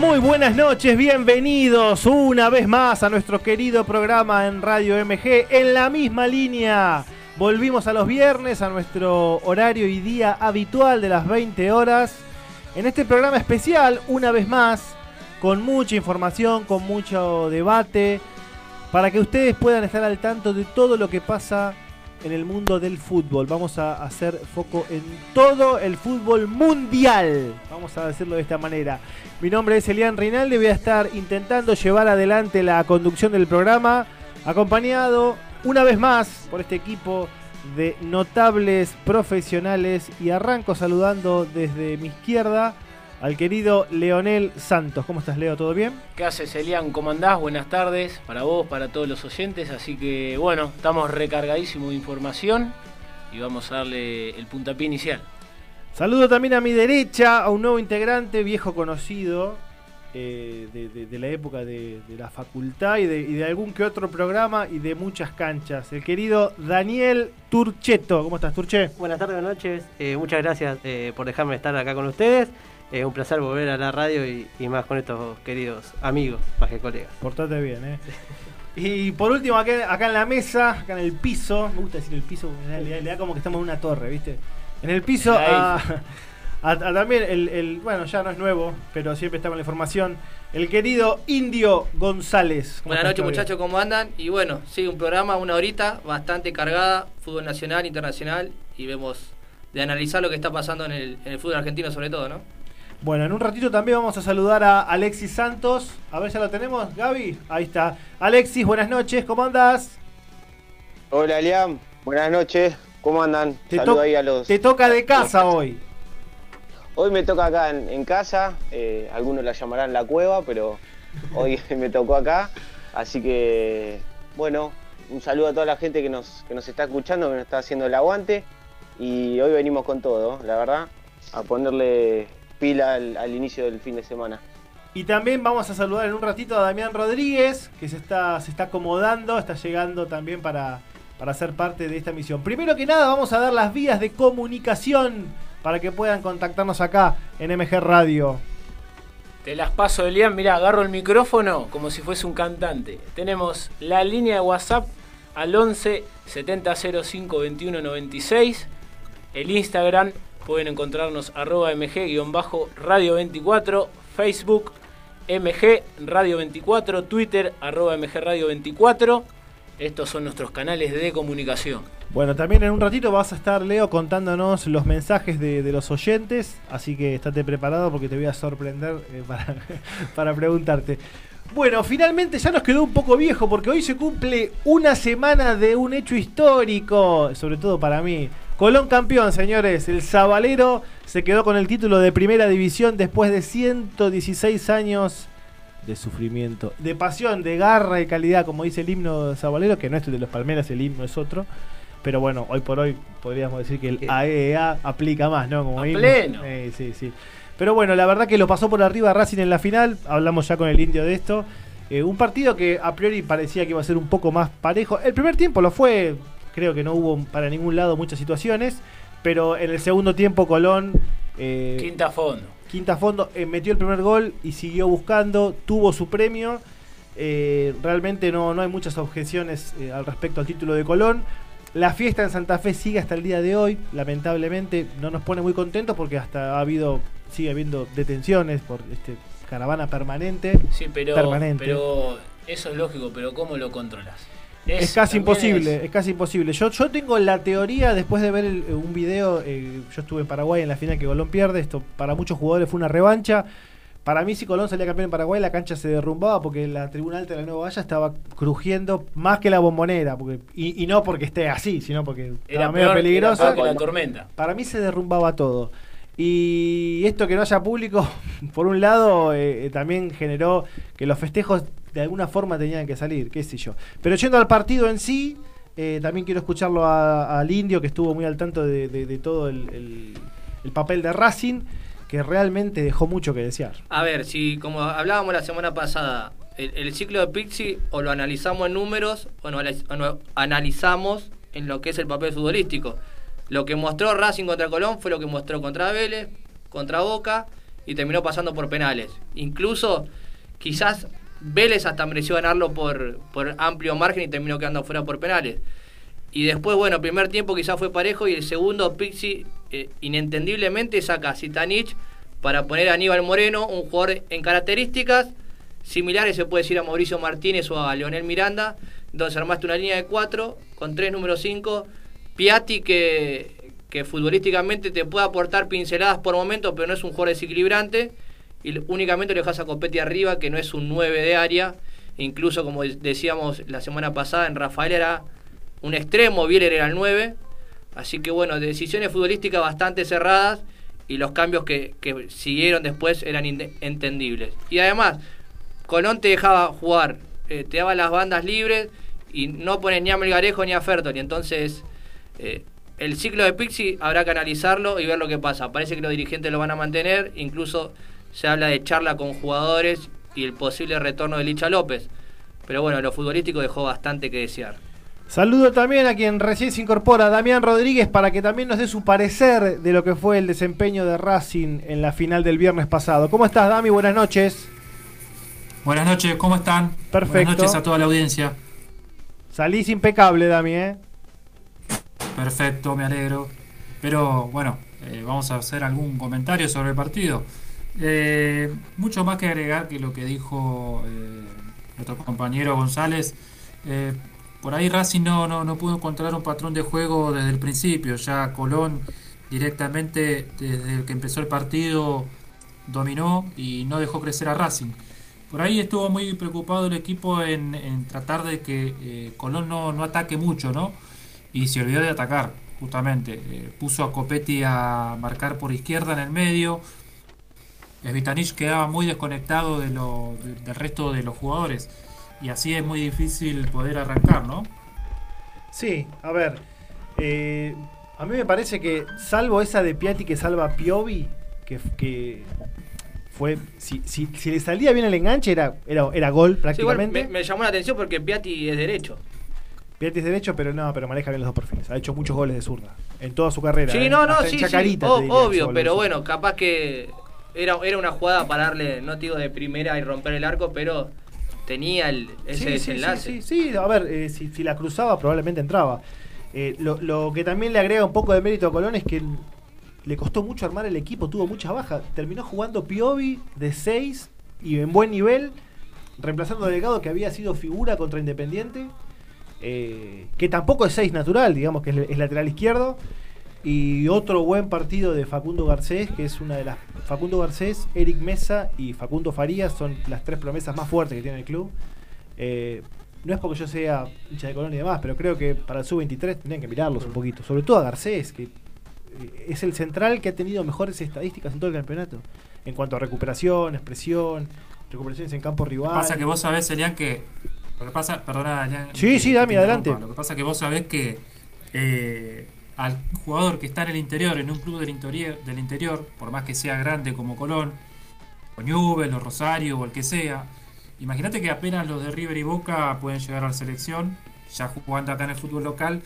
muy buenas noches, bienvenidos una vez más a nuestro querido programa en Radio MG en la misma línea. Volvimos a los viernes a nuestro horario y día habitual de las 20 horas. En este programa especial, una vez más, con mucha información, con mucho debate, para que ustedes puedan estar al tanto de todo lo que pasa en el mundo del fútbol. Vamos a hacer foco en todo el fútbol mundial. Vamos a decirlo de esta manera. Mi nombre es Elian Reinaldi. Voy a estar intentando llevar adelante la conducción del programa, acompañado una vez más por este equipo de notables profesionales. Y arranco saludando desde mi izquierda al querido Leonel Santos. ¿Cómo estás, Leo? ¿Todo bien? ¿Qué haces, Elian? ¿Cómo andás? Buenas tardes para vos, para todos los oyentes. Así que, bueno, estamos recargadísimos de información y vamos a darle el puntapié inicial. Saludo también a mi derecha a un nuevo integrante, viejo conocido eh, de, la época de, la facultad y, de, algún que otro programa y de muchas canchas. El querido Daniel Turcheto. ¿Cómo estás, Turche? Buenas tardes, buenas noches. Eh, muchas gracias eh, por dejarme estar acá con ustedes. Es un placer volver a la radio y, más con estos queridos amigos, más que colegas. Portate bien, ¿eh? Y por último, acá, acá, en la mesa, acá en el piso, me gusta decir el piso, le, da como que estamos en una torre, ¿viste? En el piso, también el, bueno, ya no es nuevo, pero siempre estamos en la información, el querido Indio González. Buenas noches muchachos, ¿cómo andan? Y bueno, sí, un programa, una horita, bastante cargada, fútbol nacional, internacional, y vemos de analizar lo que está pasando en el, en el fútbol argentino sobre todo, ¿no? Bueno, en un ratito también vamos a saludar a Alexis Santos. A ver, ¿ya lo tenemos, Gaby? Ahí está. Alexis, buenas noches, ¿cómo andas? Hola, Liam. Buenas noches, ¿cómo andan? Te, ahí a los... te toca de casa hoy. Hoy me toca acá en, casa. Eh, algunos la llamarán la cueva, pero hoy me tocó acá. Así que, bueno, un saludo a toda la gente que nos, que nos está escuchando, que nos está haciendo el aguante. Y hoy venimos con todo, la verdad, a ponerle pila al, inicio del fin de semana. Y también vamos a saludar en un ratito a Damián Rodríguez, que se está, se está acomodando, está llegando también para, para ser parte de esta misión. Primero que nada, vamos a dar las vías de comunicación para que puedan contactarnos acá en MG Radio. Te las paso, Elian. Mira, agarro el micrófono como si fuese un cantante. Tenemos la línea de WhatsApp al 11 7005 21 96. El Instagram Pueden encontrarnos arroba mg-radio 24, Facebook mg radio 24, Twitter arroba mg radio 24. Estos son nuestros canales de comunicación. Bueno, también en un ratito vas a estar, Leo, contándonos los mensajes de, los oyentes, así que estate preparado porque te voy a sorprender eh, para, para preguntarte. Bueno, finalmente ya nos quedó un poco viejo porque hoy se cumple una semana de un hecho histórico, sobre todo para mí. Colón campeón, señores. El Zabalero se quedó con el título de primera división después de 116 años de sufrimiento, de pasión, de garra y calidad, como dice el himno Zabalero, que no es el de los Palmeras, el himno es otro. Pero bueno, hoy por hoy podríamos decir que el AEA aplica más, ¿no? Como pleno. Eh, sí, sí. Pero bueno, la verdad que lo pasó por arriba Racing en la final. Hablamos ya con el indio de esto. Eh, un partido que a priori parecía que iba a ser un poco más parejo. El primer tiempo lo fue creo que no hubo para ningún lado muchas situaciones, pero en el segundo tiempo Colón... Eh, quinta fondo. Quinta fondo, eh, metió el primer gol y siguió buscando, tuvo su premio. Eh, realmente no, no hay muchas objeciones al respecto al título de Colón. La fiesta en Santa Fe sigue hasta el día de hoy, lamentablemente no nos pone muy contentos porque hasta ha habido, sigue habiendo detenciones por este caravana permanente. Sí, pero, permanente. pero eso es lógico, pero ¿cómo lo controlas? Es, casi imposible, es. casi imposible. Yo, yo tengo la teoría, después de ver un video, eh, yo estuve en Paraguay en la final que Colón pierde, esto para muchos jugadores fue una revancha. Para mí, si Colón salía campeón en Paraguay, la cancha se derrumbaba porque la tribuna alta de la Nueva Valla estaba crujiendo más que la bombonera. Porque, y, no porque esté así, sino porque era medio peligrosa. la tormenta. Para mí se derrumbaba todo. Y esto que no haya público, por un lado, eh, eh, también generó que los festejos de alguna forma tenían que salir, qué sé yo. Pero yendo al partido en sí, eh, también quiero escucharlo al indio que estuvo muy al tanto de, todo el, papel de Racing, que realmente dejó mucho que desear. A ver, si como hablábamos la semana pasada, el, ciclo de Pixi o lo analizamos en números o no, analizamos en lo que es el papel futbolístico. Lo que mostró Racing contra Colón fue lo que mostró contra Vélez, contra Boca y terminó pasando por penales. Incluso quizás Vélez hasta mereció ganarlo por, por amplio margen y terminó quedando fuera por penales. Y después, bueno, primer tiempo quizás fue parejo y el segundo Pixi eh, inentendiblemente saca a Zitanich para poner a Aníbal Moreno, un jugador en características similares, se puede decir a Mauricio Martínez o a Leonel Miranda. Entonces armaste una línea de cuatro con tres número cinco. Piatti que, que futbolísticamente te puede aportar pinceladas por momentos, pero no es un jugador desequilibrante. Y únicamente le dejas a Copetti arriba, que no es un 9 de área. Incluso, como decíamos la semana pasada, en Rafael era un extremo, Bieler era el 9. Así que bueno, decisiones futbolísticas bastante cerradas y los cambios que, siguieron después eran entendibles. Y además, Colón te dejaba jugar, eh, te daba las bandas libres y no pones ni a Melgarejo ni a Fertoli. Entonces, eh, el ciclo de Pixi habrá que analizarlo y ver lo que pasa. Parece que los dirigentes lo van a mantener, incluso se habla de charla con jugadores y el posible retorno de Licha López. Pero bueno, lo futbolístico dejó bastante que desear. Saludo también a quien recién se incorpora, Damián Rodríguez, para que también nos dé su parecer de lo que fue el desempeño de Racing en la final del viernes pasado. ¿Cómo estás, Dami? Buenas noches. Buenas noches, ¿cómo están? Perfecto. Buenas noches a toda la audiencia. Salís impecable, Dami, ¿eh? Perfecto, me alegro. Pero bueno, eh, vamos a hacer algún comentario sobre el partido. Eh, mucho más que agregar que lo que dijo eh, nuestro compañero González. Por ahí Racing no, no, pudo encontrar un patrón de juego desde el principio. Ya Colón directamente desde que empezó el partido dominó y no dejó crecer a Racing. Por ahí estuvo muy preocupado el equipo en, tratar de que eh, Colón no, no, ataque mucho, ¿no? Y se olvidó de atacar, justamente. Eh, puso a Copetti a marcar por izquierda en el medio. Vitanich quedaba muy desconectado de lo, del resto de los jugadores y así es muy difícil poder arrancar, ¿no? Sí, a ver, eh, a mí me parece que salvo esa de Piatti que salva a Piovi, que, que fue, si, si, si, le salía bien el enganche era, era, era gol prácticamente. me, llamó la atención porque Piatti es derecho. Piatti es derecho, pero no, pero maneja bien los dos perfiles. Ha hecho muchos goles de zurda en toda su carrera. Sí, ¿eh? no, no, sí, sí. obvio, pero bueno, capaz que era, era una jugada para darle, no digo de primera y romper el arco, pero tenía el, ese desenlace. Sí, sí, a ver, eh, si, la cruzaba probablemente entraba. Eh, lo, que también le agrega un poco de mérito a Colón es que le costó mucho armar el equipo, tuvo mucha baja. Terminó jugando Piovi de 6 y en buen nivel, reemplazando a Delgado que había sido figura contra Independiente, eh, que tampoco es 6 natural, digamos que es lateral izquierdo. Y otro buen partido de Facundo Garcés, que es una de las. Facundo Garcés, Eric Mesa y Facundo Farías son las tres promesas más fuertes que tiene el club. Eh, no es porque yo sea hincha de Colonia y demás, pero creo que para el sub-23 tendrían que mirarlos un poquito. Sobre todo a Garcés, que eh, es el central que ha tenido mejores estadísticas en todo el campeonato. En cuanto a recuperación, expresión, recuperaciones en campo rival. Lo que pasa que vos sabés, Elian, que. Lo que pasa, perdona, Sí, sí, Dami, adelante. Lo que pasa que vos sabés que. Eh, al jugador que está en el interior, en un club del interior, del interior por más que sea grande como Colón, o Newell, o Rosario, o el que sea, imagínate que apenas los de River y Boca pueden llegar a la selección, ya jugando acá en el fútbol local,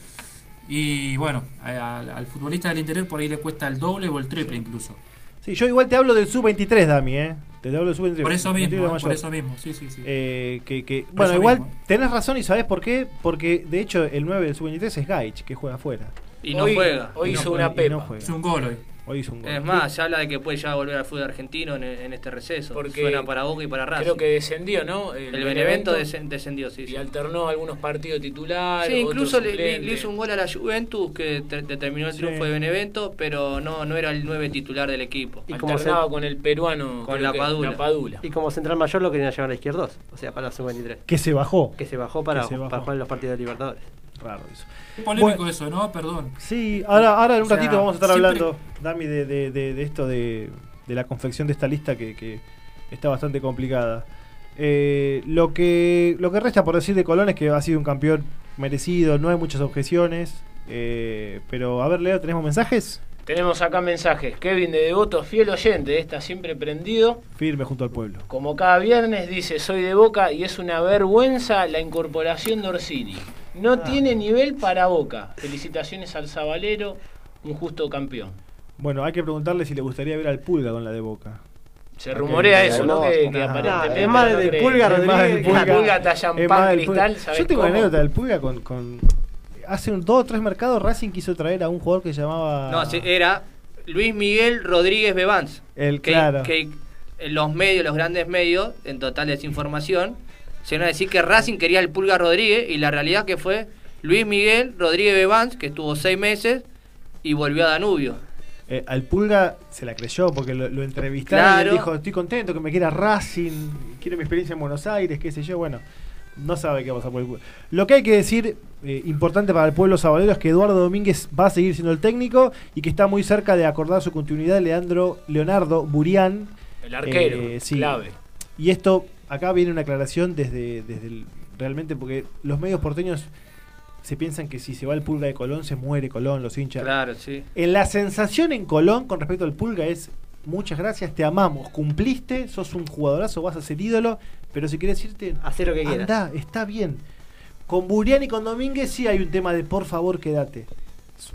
y bueno, al, futbolista del interior por ahí le cuesta el doble o el triple incluso. Sí, yo igual te hablo del sub-23, Dami, ¿eh? Te hablo del sub-23. Por eso mismo, por eso mismo, sí, sí, sí. Eh, que, bueno, igual tenés razón y sabés por qué, porque de hecho el 9 del sub-23 es Gaich, que juega afuera. Y no juega. Hoy hizo una pepa. hizo un gol hoy. Es más, se habla de que puede ya volver al fútbol argentino en, este receso. Porque Suena para Boca y para Racing. Creo que descendió, ¿no? El, Benevento, descendió, sí. Y alternó algunos partidos titulares. Sí, incluso le, hizo un gol a la Juventus que determinó el triunfo de Benevento, pero no, no era el 9 titular del equipo. Y Alternaba con el peruano. Con la padula. Y como central mayor lo querían llevar a la izquierda o sea, para la sub-23. Que se bajó. Que se bajó para, para jugar en los partidos de Libertadores. Raro eso. Polémico eso, ¿no? Perdón. Sí, ahora, ahora en un ratito vamos a estar hablando, Dami, de, de, esto de, la confección de esta lista que, está bastante complicada. Eh, lo, que, lo que resta por decir de Colón es que ha sido un campeón merecido, no hay muchas objeciones. Eh, pero a ver, Leo, ¿tenemos mensajes? Tenemos acá mensajes. Kevin de Devoto, fiel oyente, está siempre prendido. Firme junto al pueblo. Como cada viernes dice, soy de Boca y es una vergüenza la incorporación de Orsini. No ah. tiene nivel para Boca. Felicitaciones al Zabalero, un justo campeón. Bueno, hay que preguntarle si le gustaría ver al Pulga con la de Boca. Se rumorea eso, ¿no? Que, aparentemente. es más no del. Pulga Es más del Pulga. Pulga del cristal. ¿sabés Yo tengo una anécdota del Pulga con, con- Hace un, dos o tres mercados Racing quiso traer a un jugador que se llamaba... No, sí, era Luis Miguel Rodríguez Bebans. El, que, claro. que en los medios, los grandes medios, en total desinformación, a decir que Racing quería el Pulga Rodríguez y la realidad que fue Luis Miguel Rodríguez Bebans, que estuvo seis meses y volvió a Danubio. Eh, al Pulga se la creyó porque lo, lo entrevistaron y él dijo, estoy contento que me quiera Racing, quiero mi experiencia en Buenos Aires, qué sé yo, bueno, no sabe qué va a pasar por el Pulga. Lo que hay que decir, eh, importante para el pueblo sabalero, es que Eduardo Domínguez va a seguir siendo el técnico y que está muy cerca de acordar su continuidad Leandro Leonardo Burián. El arquero, Eh, sí. clave. Y esto, acá viene una aclaración desde, desde el- realmente porque los medios porteños se piensan que si se va el Pulga de Colón se muere Colón, los hinchas. Claro, sí. En la sensación en Colón con respecto al Pulga es muchas gracias, te amamos, cumpliste, sos un jugadorazo, vas a ser ídolo, pero si quieres irte, Hacer lo que quieras. anda, está bien. Con Burián y con Domínguez sí hay un tema de por favor quédate,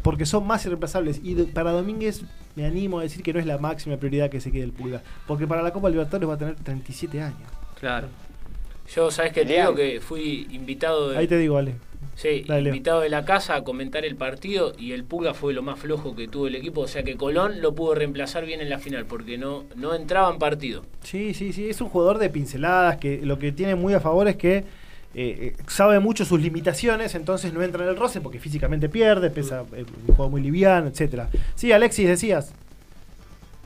porque son más irreemplazables y para Domínguez me animo a decir que no es la máxima prioridad que se quede el Pulga, porque para la Copa Libertadores va a tener 37 años. Claro. Yo, ¿sabes qué? Te digo que fui invitado de, Ahí te digo, Ale. sí, Dale, invitado de la casa a comentar el partido y el Pulga fue lo más flojo que tuvo el equipo. O sea que Colón lo pudo reemplazar bien en la final porque no, no entraba en partido. Sí, sí, sí, es un jugador de pinceladas que lo que tiene muy a favor es que eh, eh, sabe mucho sus limitaciones, entonces no entra en el roce porque físicamente pierde, pesa eh, un juego muy liviano, etcétera. Sí, Alexis, decías.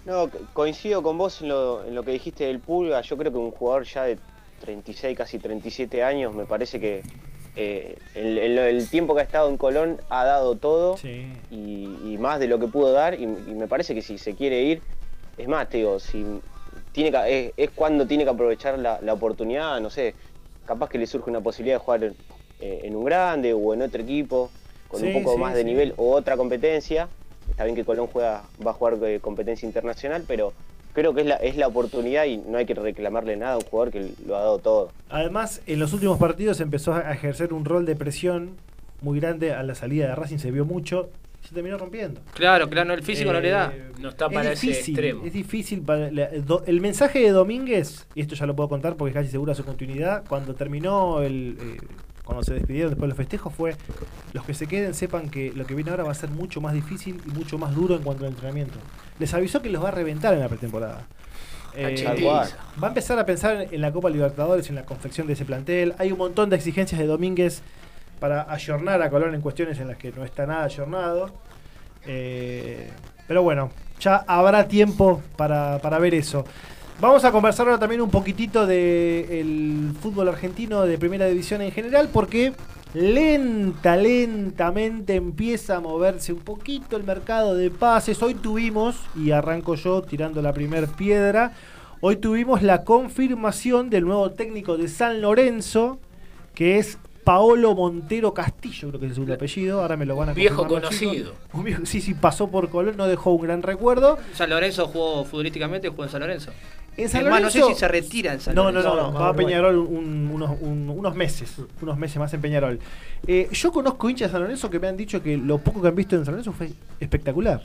No, co- coincido con vos en lo, en lo que dijiste del Pulga. Yo creo que un jugador ya de 36, casi 37 años, me parece que eh, el, el- el tiempo que ha estado en Colón ha dado todo Sí. y, y más de lo que pudo dar. Y, y me parece que si se quiere ir, es más, te digo, si tiene que- es, es cuando tiene que aprovechar la, la oportunidad, no sé, capaz que le surge una posibilidad de jugar eh, en un grande o en otro equipo, con Sí, un poco sí, más de nivel o otra competencia. Está bien que Colón juega, va a jugar eh, competencia internacional, pero creo que es la, es la oportunidad y no hay que reclamarle nada a un jugador que lo ha dado todo. Además, en los últimos partidos empezó a ejercer un rol de presión muy grande a la salida de Racing, se vio mucho, y se terminó rompiendo. Claro, claro, el físico no le da. Eh, No está es para ese difícil, extremo. Es difícil para la- do- el mensaje de Domínguez, y esto ya lo puedo contar porque es casi segura su continuidad, cuando terminó el eh, cuando se despidieron después de los festejos fue los que se queden sepan que lo que viene ahora va a ser mucho más difícil y mucho más duro en cuanto al entrenamiento. Les avisó que los va a reventar en la pretemporada. Eh, Cachetiza. va a empezar a pensar en la Copa Libertadores, en la confección de ese plantel. Hay un montón de exigencias de Domínguez para ayornar a Colón en cuestiones en las que no está nada ayornado. Eh, pero bueno, ya habrá tiempo para, para ver eso. Vamos a conversar ahora también un poquitito del fútbol argentino de primera división en general, porque lenta, lentamente empieza a moverse un poquito el mercado de pases. Hoy tuvimos, y arranco yo tirando la primer piedra, hoy tuvimos la confirmación del nuevo técnico de San Lorenzo, que es Paolo Montero Castillo, creo que es su apellido, ahora me lo van a Viejo conocido. chicos. Un viejo- sí, sí, pasó por Colón, no dejó un gran recuerdo. San Lorenzo jugó futbolísticamente, jugó en San Lorenzo. En San es más, no sé si se retira en San No, no, Lorenzo. no, no, No, va a Peñarol un- unos, un- unos meses, unos meses más en Peñarol. Eh, yo conozco hinchas de San Lorenzo que me han dicho que lo poco que han visto en San Lorenzo fue espectacular.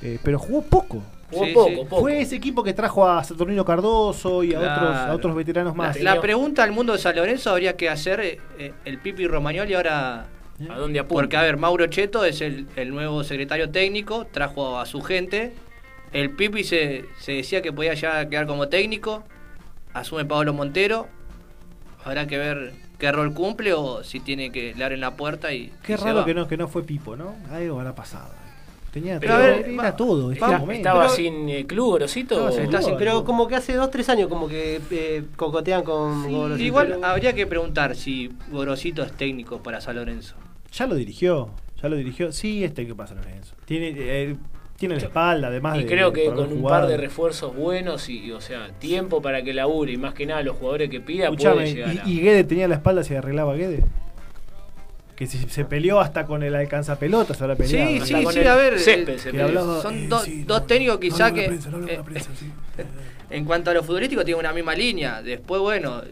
Eh, pero jugó poco. Jugó Sí, poco, sí. poco. Fue ese equipo que trajo a Saturnino Cardoso y a, Claro. otros, a otros veteranos más. la pregunta al mundo de San Lorenzo habría que hacer eh, eh, el Pipi Romagnoli ahora. ¿A dónde apunta? Porque, a ver, Mauro Cheto es el, el nuevo secretario técnico, trajo a su gente. El Pipi se, se decía que podía ya quedar como técnico. Asume Pablo Montero. Habrá que ver qué rol cumple o si tiene que le abren la puerta y. Qué y se raro va. que no, que no fue Pipo, ¿no? Algo habrá pasado. Tenía Pero, todo, ver, era todo. este momento. ¿Estaba Pero- sin eh, club, Grosito? Está sin. Pero como que hace 2-3 años como que eh, cocotean con Sí, Gorosito. Igual habría que preguntar si Gorosito es técnico para San Lorenzo. Ya lo dirigió, ya lo dirigió. Sí, este que pasa Lorenzo. Tiene, eh, tiene la espalda, además Y de- creo que con un par de refuerzos buenos y, o sea, tiempo para que labure y más que nada los jugadores que pida Escuchame, puede llegar a... y, y Guede tenía la espalda si arreglaba a Guede. Que si se peleó hasta con el alcanzapelotas ahora peleado. Sí, sí, con sí, el a ver. césped eh, se hablaba- son eh, dos- sí, dos no, técnicos no quizá que, prensa, no eh, prensa, sí. En cuanto a lo futbolístico, tiene una misma línea. Después, bueno,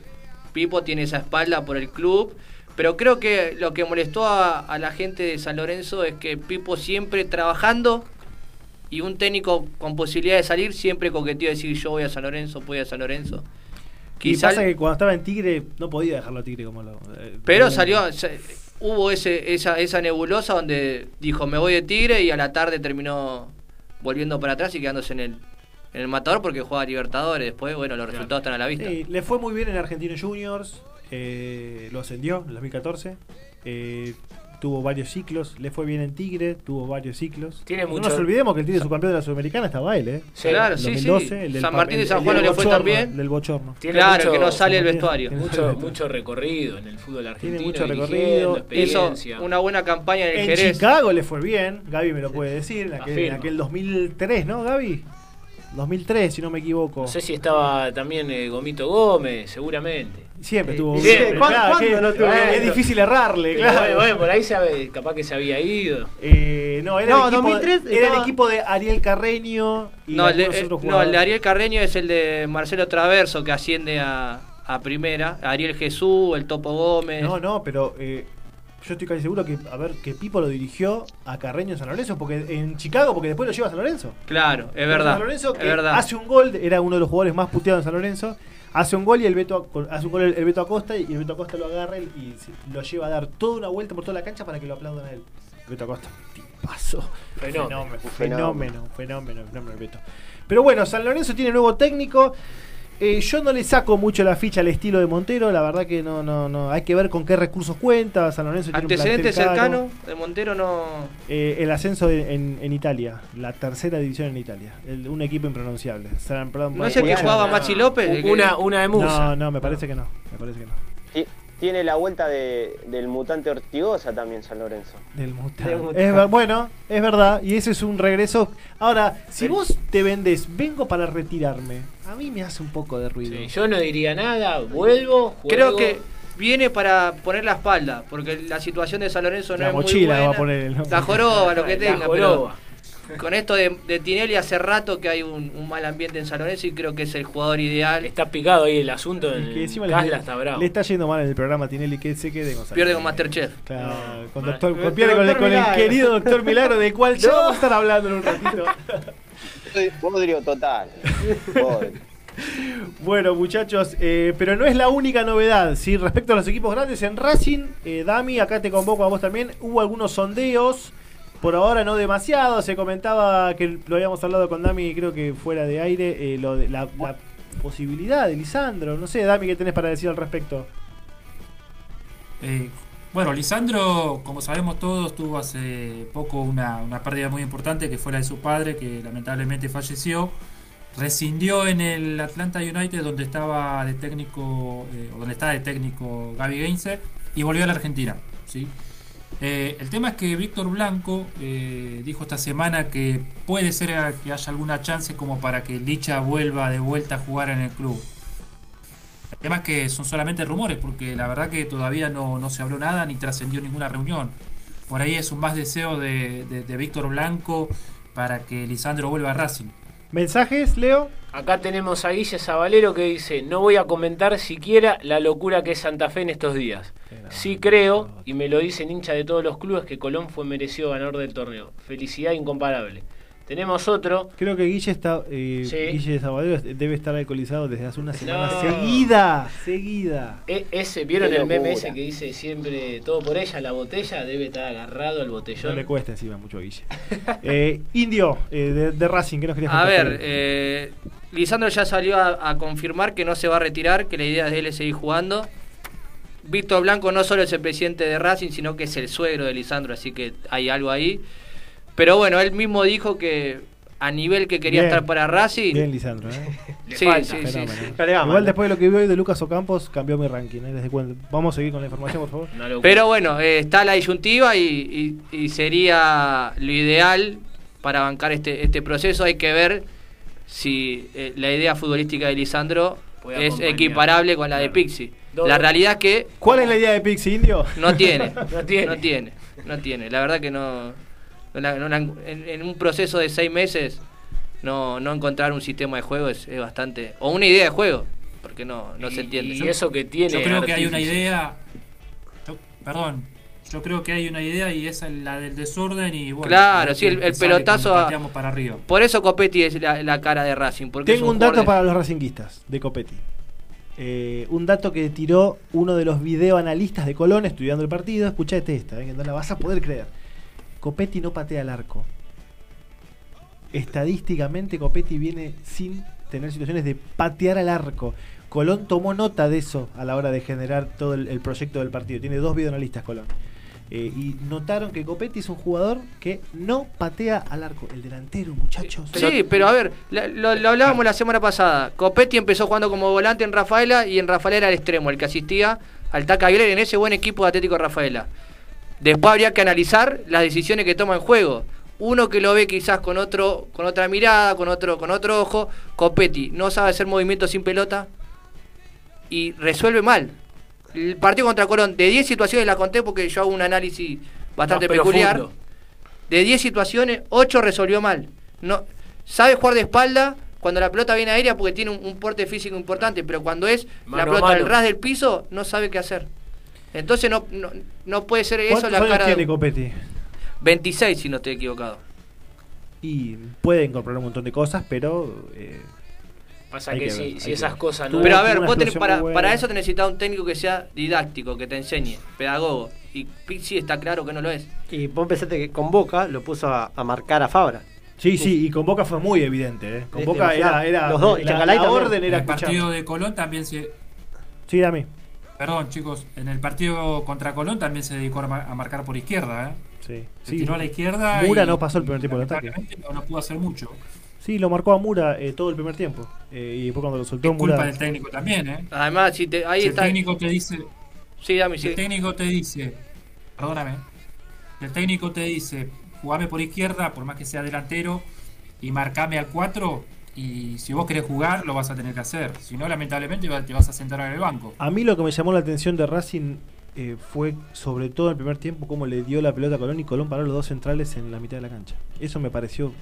Pipo tiene esa espalda por el club. Pero creo que lo que molestó a, a la gente de San Lorenzo es que Pipo siempre trabajando y un técnico con posibilidad de salir siempre coqueteó decir yo voy a San Lorenzo, voy a San Lorenzo. Y Quizá- pasa que cuando estaba en Tigre no podía dejarlo a Tigre como lo. eh, pero salió, hubo ese, esa, esa nebulosa donde dijo me voy de Tigre y a la tarde terminó volviendo para atrás y quedándose en el, en el matador porque jugaba a Libertadores. Después, bueno, los resultados están a la vista. Sí, le fue muy bien en Argentinos Juniors, eh, lo ascendió en 2014, eh, tuvo varios ciclos, le fue bien en Tigre, tuvo varios ciclos. Tiene no mucho- nos olvidemos que el Tigre subcampeón de la Sudamericana estaba él, ¿eh? Sí, Claro, El sí, 2012, sí. el del San Martín de el- San Juan no le fue tan bien. el Del bochorno. Tiene Claro, mucho- que no sale el Tiene- vestuario. tiene- Mucho, mucho recorrido en el fútbol argentino. mucho dirigiendo, recorrido. Hizo experiencia. una buena campaña en el En Jerez. Chicago le fue bien, Gaby me lo puede decir, en aquel, en aquel 2003, ¿no, Gaby? 2003, si no me equivoco. No sé si estaba también eh, Gomito Gómez, seguramente. Siempre Sí, tuvo. siempre. ¿Cuándo- claro, cuándo que- no tuvo? Es difícil errarle, claro. bueno, bueno, por ahí sabe, capaz que se había ido. Eh, no, era, No, el, equipo, 2003 era el equipo de Ariel Carreño y No, el de, eh, no, el de. Ariel Carreño es el de Marcelo Traverso que asciende a, a primera. Ariel Jesús, el Topo Gómez. No, no, pero eh, yo estoy casi seguro que, a ver, que Pipo lo dirigió a Carreño en San Lorenzo, porque en Chicago, porque después lo lleva a San Lorenzo. Claro, es San verdad. Lorenzo es que verdad. hace un gol, era uno de los jugadores más puteados en San Lorenzo. Hace un gol y el Beto hace un gol el, Beto Acosta y el Beto Acosta lo agarra y lo lleva a dar toda una vuelta por toda la cancha para que lo aplaudan a él. El Beto Acosta, tipazo. Fenómeno. Fenómeno, fenómeno, fenómeno, fenómeno el Beto. Pero bueno, San Lorenzo tiene nuevo técnico. Eh, yo no le saco mucho la ficha al estilo de Montero, la verdad que no, no, no. Hay que ver con qué recursos cuenta. San Lorenzo tiene un Antecedente plantel caro. cercano de Montero no. Eh, el ascenso de- en, en Italia, la tercera división en Italia. El- un equipo impronunciable. San- perdón, No es el que jugaba no. Maxi López. que- Una, una de Musa. No, no, me parece que no. Me parece que no. Ti- Tiene la vuelta de- del mutante Ortigosa también San Lorenzo. Del Mutante. Del Mutante. Es ver- bueno, es verdad. Y ese es un regreso. Ahora, si vos te vendés, vengo para retirarme. A mí me hace un poco de ruido. Sí, yo no diría nada, vuelvo, juego. Creo que viene para poner la espalda, porque la situación de San Lorenzo no La es muy mochila buena. va a poner el. La joroba, lo que La tenga. joroba. pero con esto de, de Tinelli hace rato que hay un, un mal ambiente en San Lorenzo y creo que es el jugador ideal. Está picado ahí el asunto. Es En que encima Casla le, está bravo. le está yendo mal en el programa Tinelli que se quede con Pierde con Masterchef. Claro, con, doctor, pierde con, el, con querido doctor Milagro, del cual ya vamos a estar hablando en un ratito. Bodrio total. Bueno, muchachos, eh, pero no es la única novedad. ¿sí? Respecto a los equipos grandes, en Racing, eh, Dami, acá te convoco a vos también. Hubo algunos sondeos, por ahora no demasiado. Se comentaba que lo habíamos hablado con Dami, creo que fuera de aire, eh, lo de la, posibilidad de Lisandro. No sé, Dami, ¿qué tenés para decir al respecto? Eh, bueno, Lisandro, como sabemos todos, tuvo hace poco una, una pérdida muy importante que fue la de su padre, que lamentablemente falleció. Rescindió en el Atlanta United, donde estaba de técnico, eh, donde está de técnico Gaby Gainzer, y volvió a la Argentina. ¿sí? Eh, el tema es que Víctor Blanco eh, dijo esta semana que puede ser que haya alguna chance como para que Licha vuelva de vuelta a jugar en el club. El tema es que son solamente rumores, porque la verdad que todavía no, no se habló nada ni trascendió ninguna reunión. Por ahí es un más deseo de, de- de Víctor Blanco para que Lisandro vuelva a Racing. ¿Mensajes, Leo? Acá tenemos a Guille Zabalero que dice, no voy a comentar siquiera la locura que es Santa Fe en estos días. Sí creo, y me lo dicen hincha de todos los clubes, que Colón fue merecido ganador del torneo. Felicidad incomparable. Tenemos otro, Creo que Guille está. Eh, Sí. Guille de Sabadell debe estar alcoholizado desde hace una semana No. seguida. Seguida. e- ese, ¿vieron Qué el meme ese que dice siempre todo por ella, la botella? Debe estar agarrado al No botellón. le cuesta encima mucho a Guille. Eh, Indio, eh, de, de Racing, ¿qué nos querías A contar? ver, eh, Lisandro ya salió a, a confirmar que no se va a retirar, que la idea de él es seguir jugando. Víctor Blanco no solo es el presidente de Racing, sino que es el suegro de Lisandro, así que hay algo ahí. Pero bueno, él mismo dijo que a nivel que quería Bien. estar para Racing, Bien, Lisandro. ¿eh? Le sí, falta. sí, sí, Igual después de lo que vi hoy de Lucas Ocampos, cambió mi ranking. ¿eh? Desde cuando- Vamos a seguir con la información, por favor. Pero bueno, eh, está la disyuntiva y, y- y sería lo ideal para bancar este, este proceso. Hay que ver si eh, la idea futbolística de Lisandro es equiparable con la de. Pixie. La realidad es que ¿Cuál es la idea de Pixie, Indio? no tiene, No tiene. no tiene, no tiene. La verdad que no, en, en un proceso de seis meses no, no encontrar un sistema de juego es, es bastante o una idea de juego porque no, no se entiende. Y eso que tiene. Yo creo que hay una idea. yo- perdón, yo creo que hay una idea y esa es la del desorden y bueno. Claro, sí, el- pelotazo a- para arriba. Por eso Copetti es la, la cara de Racing. Porque es Tengo un dato de- para los racinguistas de Copetti. Eh, un dato que tiró uno de los videoanalistas de Colón estudiando el partido. Escuchate esta, eh, que no la vas a poder creer. Copetti no patea al arco. Estadísticamente, Copetti viene sin tener situaciones de patear al arco. Colón tomó nota de eso a la hora de generar todo el, el proyecto del partido. Tiene dos videoanalistas Colón. Eh, y notaron que Copetti es un jugador que no patea al arco. El delantero, muchachos. Sí, pero a ver, lo, lo hablábamos la semana pasada. Copetti empezó jugando como volante en Rafaela y en Rafaela era el extremo, el que asistía al Taca Aguilera en ese buen equipo de Atlético Rafaela. Después habría que analizar las decisiones que toma en juego. Uno que lo ve quizás con otro, con otra mirada, con otro, con otro ojo. Copetti no sabe hacer movimientos sin pelota y resuelve mal. El partido contra Colón, de 10 situaciones la conté porque yo hago un análisis bastante peculiar. profundo. De 10 situaciones, 8 resolvió mal. No, sabe jugar de espalda cuando la pelota viene aérea porque tiene un, un porte físico importante, pero cuando es Mano la pelota al ras del piso, no sabe qué hacer. Entonces no, no, no puede ser eso ¿Cuántos la años cara tiene de Copetti? 26 si no estoy equivocado. Y puede incorporar un montón de cosas, pero eh, Pasa que, que si, ver, si hay que esas ver. cosas no. Pero a ver, vos tenés, para, para eso te necesitas un técnico que sea didáctico, que te enseñe, pedagogo. Y Pizzi está claro que no lo es. Y vos pensaste que con Boca lo puso a, a marcar a Fabra. sí, sí, y con Boca fue muy evidente. ¿eh? Con Este, Boca era, era los dos, y la, orden En era el partido escuchar. de Colón también se. Sí, dame. Perdón, chicos, en el partido contra Colón también se dedicó a, mar- a marcar por izquierda, ¿eh? Sí, Se sí. tiró a la izquierda. Mura y- no pasó el primer tiempo de ataque. No, no pudo hacer mucho. Sí, lo marcó a Mura eh, todo el primer tiempo. Eh, y después cuando lo soltó Es culpa del técnico también, ¿eh? Además, si te, ahí si el está. técnico te dice, Sí, dame, si sí. el técnico te dice, perdóname, si el técnico te dice, jugame por izquierda, por más que sea delantero, y marcame al 4, y si vos querés jugar, lo vas a tener que hacer. Si no, lamentablemente te vas a sentar en el banco. A mí lo que me llamó la atención de Racing eh, fue sobre todo en el primer tiempo cómo le dio la pelota a Colón y Colón paró los dos centrales en la mitad de la cancha. Eso me pareció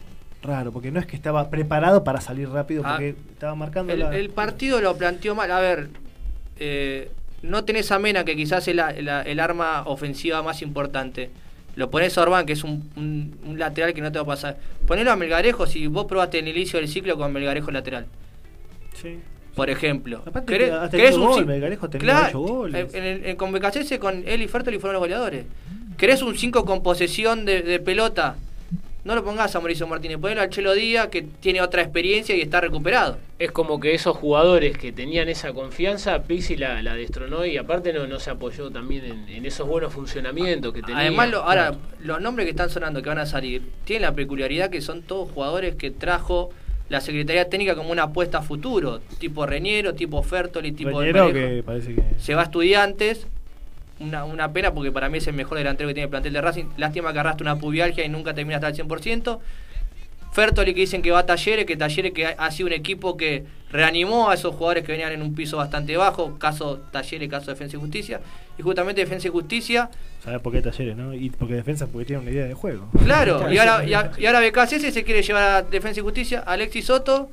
raro, porque no es que estaba preparado para salir rápido, Ah, porque estaba marcando El, la... el partido lo planteó mal. A ver, eh, no tenés a Mena, que quizás es la- la- el arma ofensiva más importante. Lo pones a Orbán, que es un, un- un lateral que no te va a pasar. Ponelo a Melgarejo si vos probaste en el inicio del ciclo con Melgarejo lateral, Sí. por ejemplo. Aparte ¿Querés- querés un gol, Melgarejo goles. En, en- con Becasese, con él y Fertoli fueron los goleadores. ¿Querés un 5 con posesión de, de pelota? No lo pongas a Mauricio Martínez, ponelo al Chelo Díaz, que tiene otra experiencia y está recuperado. Es como que esos jugadores que tenían esa confianza, Pixi la, la destronó y aparte no, no se apoyó también en, en esos buenos funcionamientos que tenía. Además, lo- ahora, los nombres que están sonando que van a salir tienen la peculiaridad que son todos jugadores que trajo la Secretaría Técnica como una apuesta a futuro, tipo Reñero, tipo Fertoli, tipo Reñero, que parece que... Se va a estudiantes. Una, una pena porque para mí es el mejor delantero que tiene el plantel de Racing. Lástima que arrastra una pubialgia y nunca termina hasta el 100%. Fertoli que dicen que va a Talleres, que Talleres que ha, ha sido un equipo que reanimó a esos jugadores que venían en un piso bastante bajo, caso Talleres, caso Defensa y Justicia. Y justamente Defensa y Justicia, ¿Sabes por qué talleres, no? Y porque defensa porque tiene una idea de juego. claro, y ahora, y, a- y ahora BKCS se quiere llevar a Defensa y Justicia, Alexis Soto,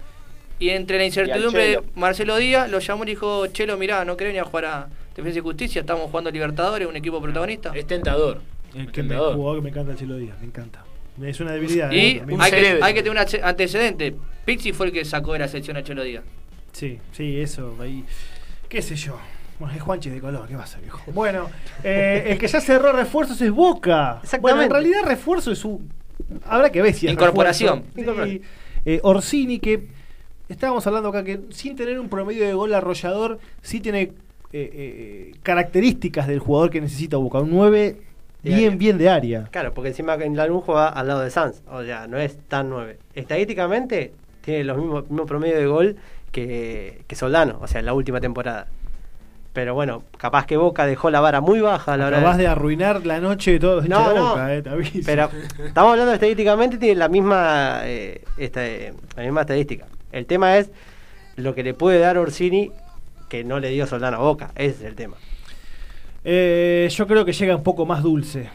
y entre la incertidumbre de. Marcelo Díaz, lo llamó y dijo, Chelo, mirá, no querés venir a jugar a Defensa y Justicia, estamos jugando a Libertadores, un equipo protagonista. Es tentador. El Es que me, jugador que me encanta el Chilo Díaz, me encanta. Es una debilidad. Y ¿eh? Hay que, cerebro. hay que tener un antecedente. Pixi fue el que sacó de la sección a Chelo Díaz. Sí, sí, eso, ahí. ¿Qué sé yo? Bueno, es Juanchi de color, ¿qué pasa, viejo? Bueno, eh, el que ya cerró refuerzos es Boca. Exactamente. Bueno, en realidad refuerzo es un... Habrá que ver si es Incorporación. Sí. Eh, Orsini, que estábamos hablando acá, que sin tener un promedio de gol arrollador, sí tiene eh, eh, características del jugador que necesita Boca. Un 9 De bien, área. bien de área. Claro, porque encima en la juega al lado de Sanz. O sea, no es tan 9. Estadísticamente tiene los mismos mismo promedio de gol que, que Soldano, o sea, en la última temporada. Pero bueno, capaz que Boca dejó la vara muy baja a la hora Acabas de arruinar la noche de todos No, de no. Boca, eh, te aviso. Pero estamos hablando estadísticamente, tiene la misma, eh, esta, eh, la misma estadística. El tema es lo que le puede dar Orsini que no le dio Soldano a Boca. Ese es el tema. Eh, yo creo que llega un poco más dulce.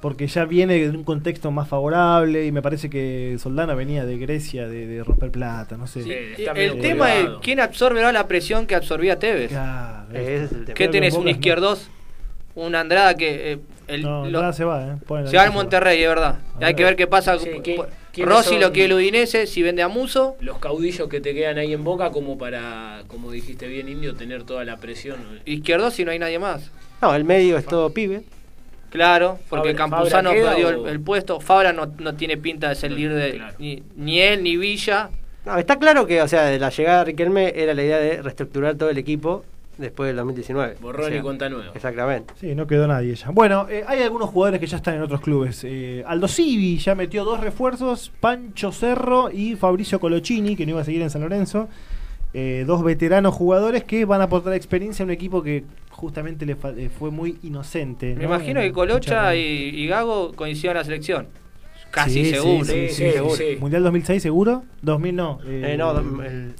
Porque ya viene de un contexto más favorable y me parece que Soldana venía de Grecia de, de romper plata, no sé. Sí. el tema es quién absorberá la presión que absorbía Tevez. Claro, Ese es el tema. ¿Qué que tenés? en Un izquierdos, un Andrada que eh, el- No, lo- se va, ¿eh? Se va al Monterrey, es verdad. Hay que ver qué pasa. Sí, ¿qué- Por- quiénes Rossi son? lo quiere el Udinese, si vende a Muso. Los caudillos que te quedan ahí en boca como para, como dijiste bien Indio, tener toda la presión. Izquierdo si no hay nadie más. No, el medio es todo pibe. Claro, porque Fabra- Campuzano Fabra perdió o- el, el puesto. Fabra no, no tiene pinta de líder de claro. ni, ni él ni Villa. No, está claro que, o sea, de la llegada de Riquelme era la idea de reestructurar todo el equipo después del 2019. Borrón O sea, y cuenta nueva. Exactamente. Sí, no quedó nadie ya. Bueno, eh, hay algunos jugadores que ya están en otros clubes. Eh, Aldo Civi ya metió dos refuerzos, Pancho Cerro y Fabricio Colocini, que no iba a seguir en San Lorenzo. Eh, dos veteranos jugadores que van a aportar experiencia a un equipo que justamente le fa- eh, fue muy inocente. Me ¿no? imagino que Colocha y, y Gago coinciden en la selección. Casi Sí, seguro. Sí, sí, Sí, sí, sí, seguro. sí. Mundial 2006 seguro, 2000 no. Eh, no, el-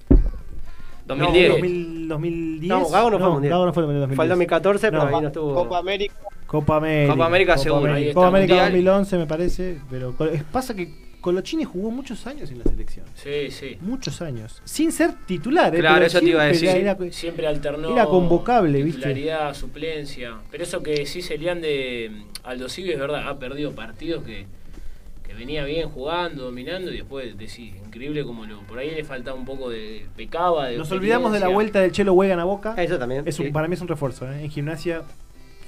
2010. No, 2000, 2010. No, Gago no fue al Mundial. Gago no fue al Mundial 2010. fue el 2014, pero No. ahí no estuvo. Copa América. Copa América. Copa América seguro, ahí está, Copa América Mundial. 2011 me parece, pero pasa que Colocini jugó muchos años en la selección. Sí, sí. Muchos años. Sin ser titular, ¿eh? Claro, Pero eso te iba a decir. era- era- Siempre alternó. Era convocable, ¿viste? titularidad, suplencia. Pero eso que sí Elian de Aldo Civi es verdad, ha perdido partidos que, que venía bien jugando, dominando y después decís, increíble como lo, por ahí le faltaba un poco de pecaba. De Nos olvidamos de la vuelta del Chelo Huegan a Boca. Eso también. Es un, sí. Para mí es un refuerzo, ¿eh? En gimnasia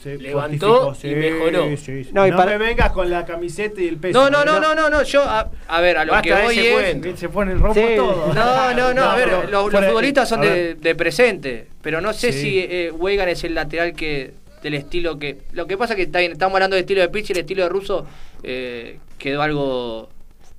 se Levantó y mejoró. Sí, sí. No, No, para- me vengas con la camiseta y el peso. No, no, no, no, no, no, yo, a, a ver, a lo Basta que de voy es... cuento. Se pone el rompo Sí. todo. No, no, no, a ver, pero los, futbolistas son de, de presente, pero no sé Sí. si eh, Weigand es el lateral que del estilo que... Lo que pasa es que está estamos hablando del estilo de Pitch y el estilo de Russo eh, quedó algo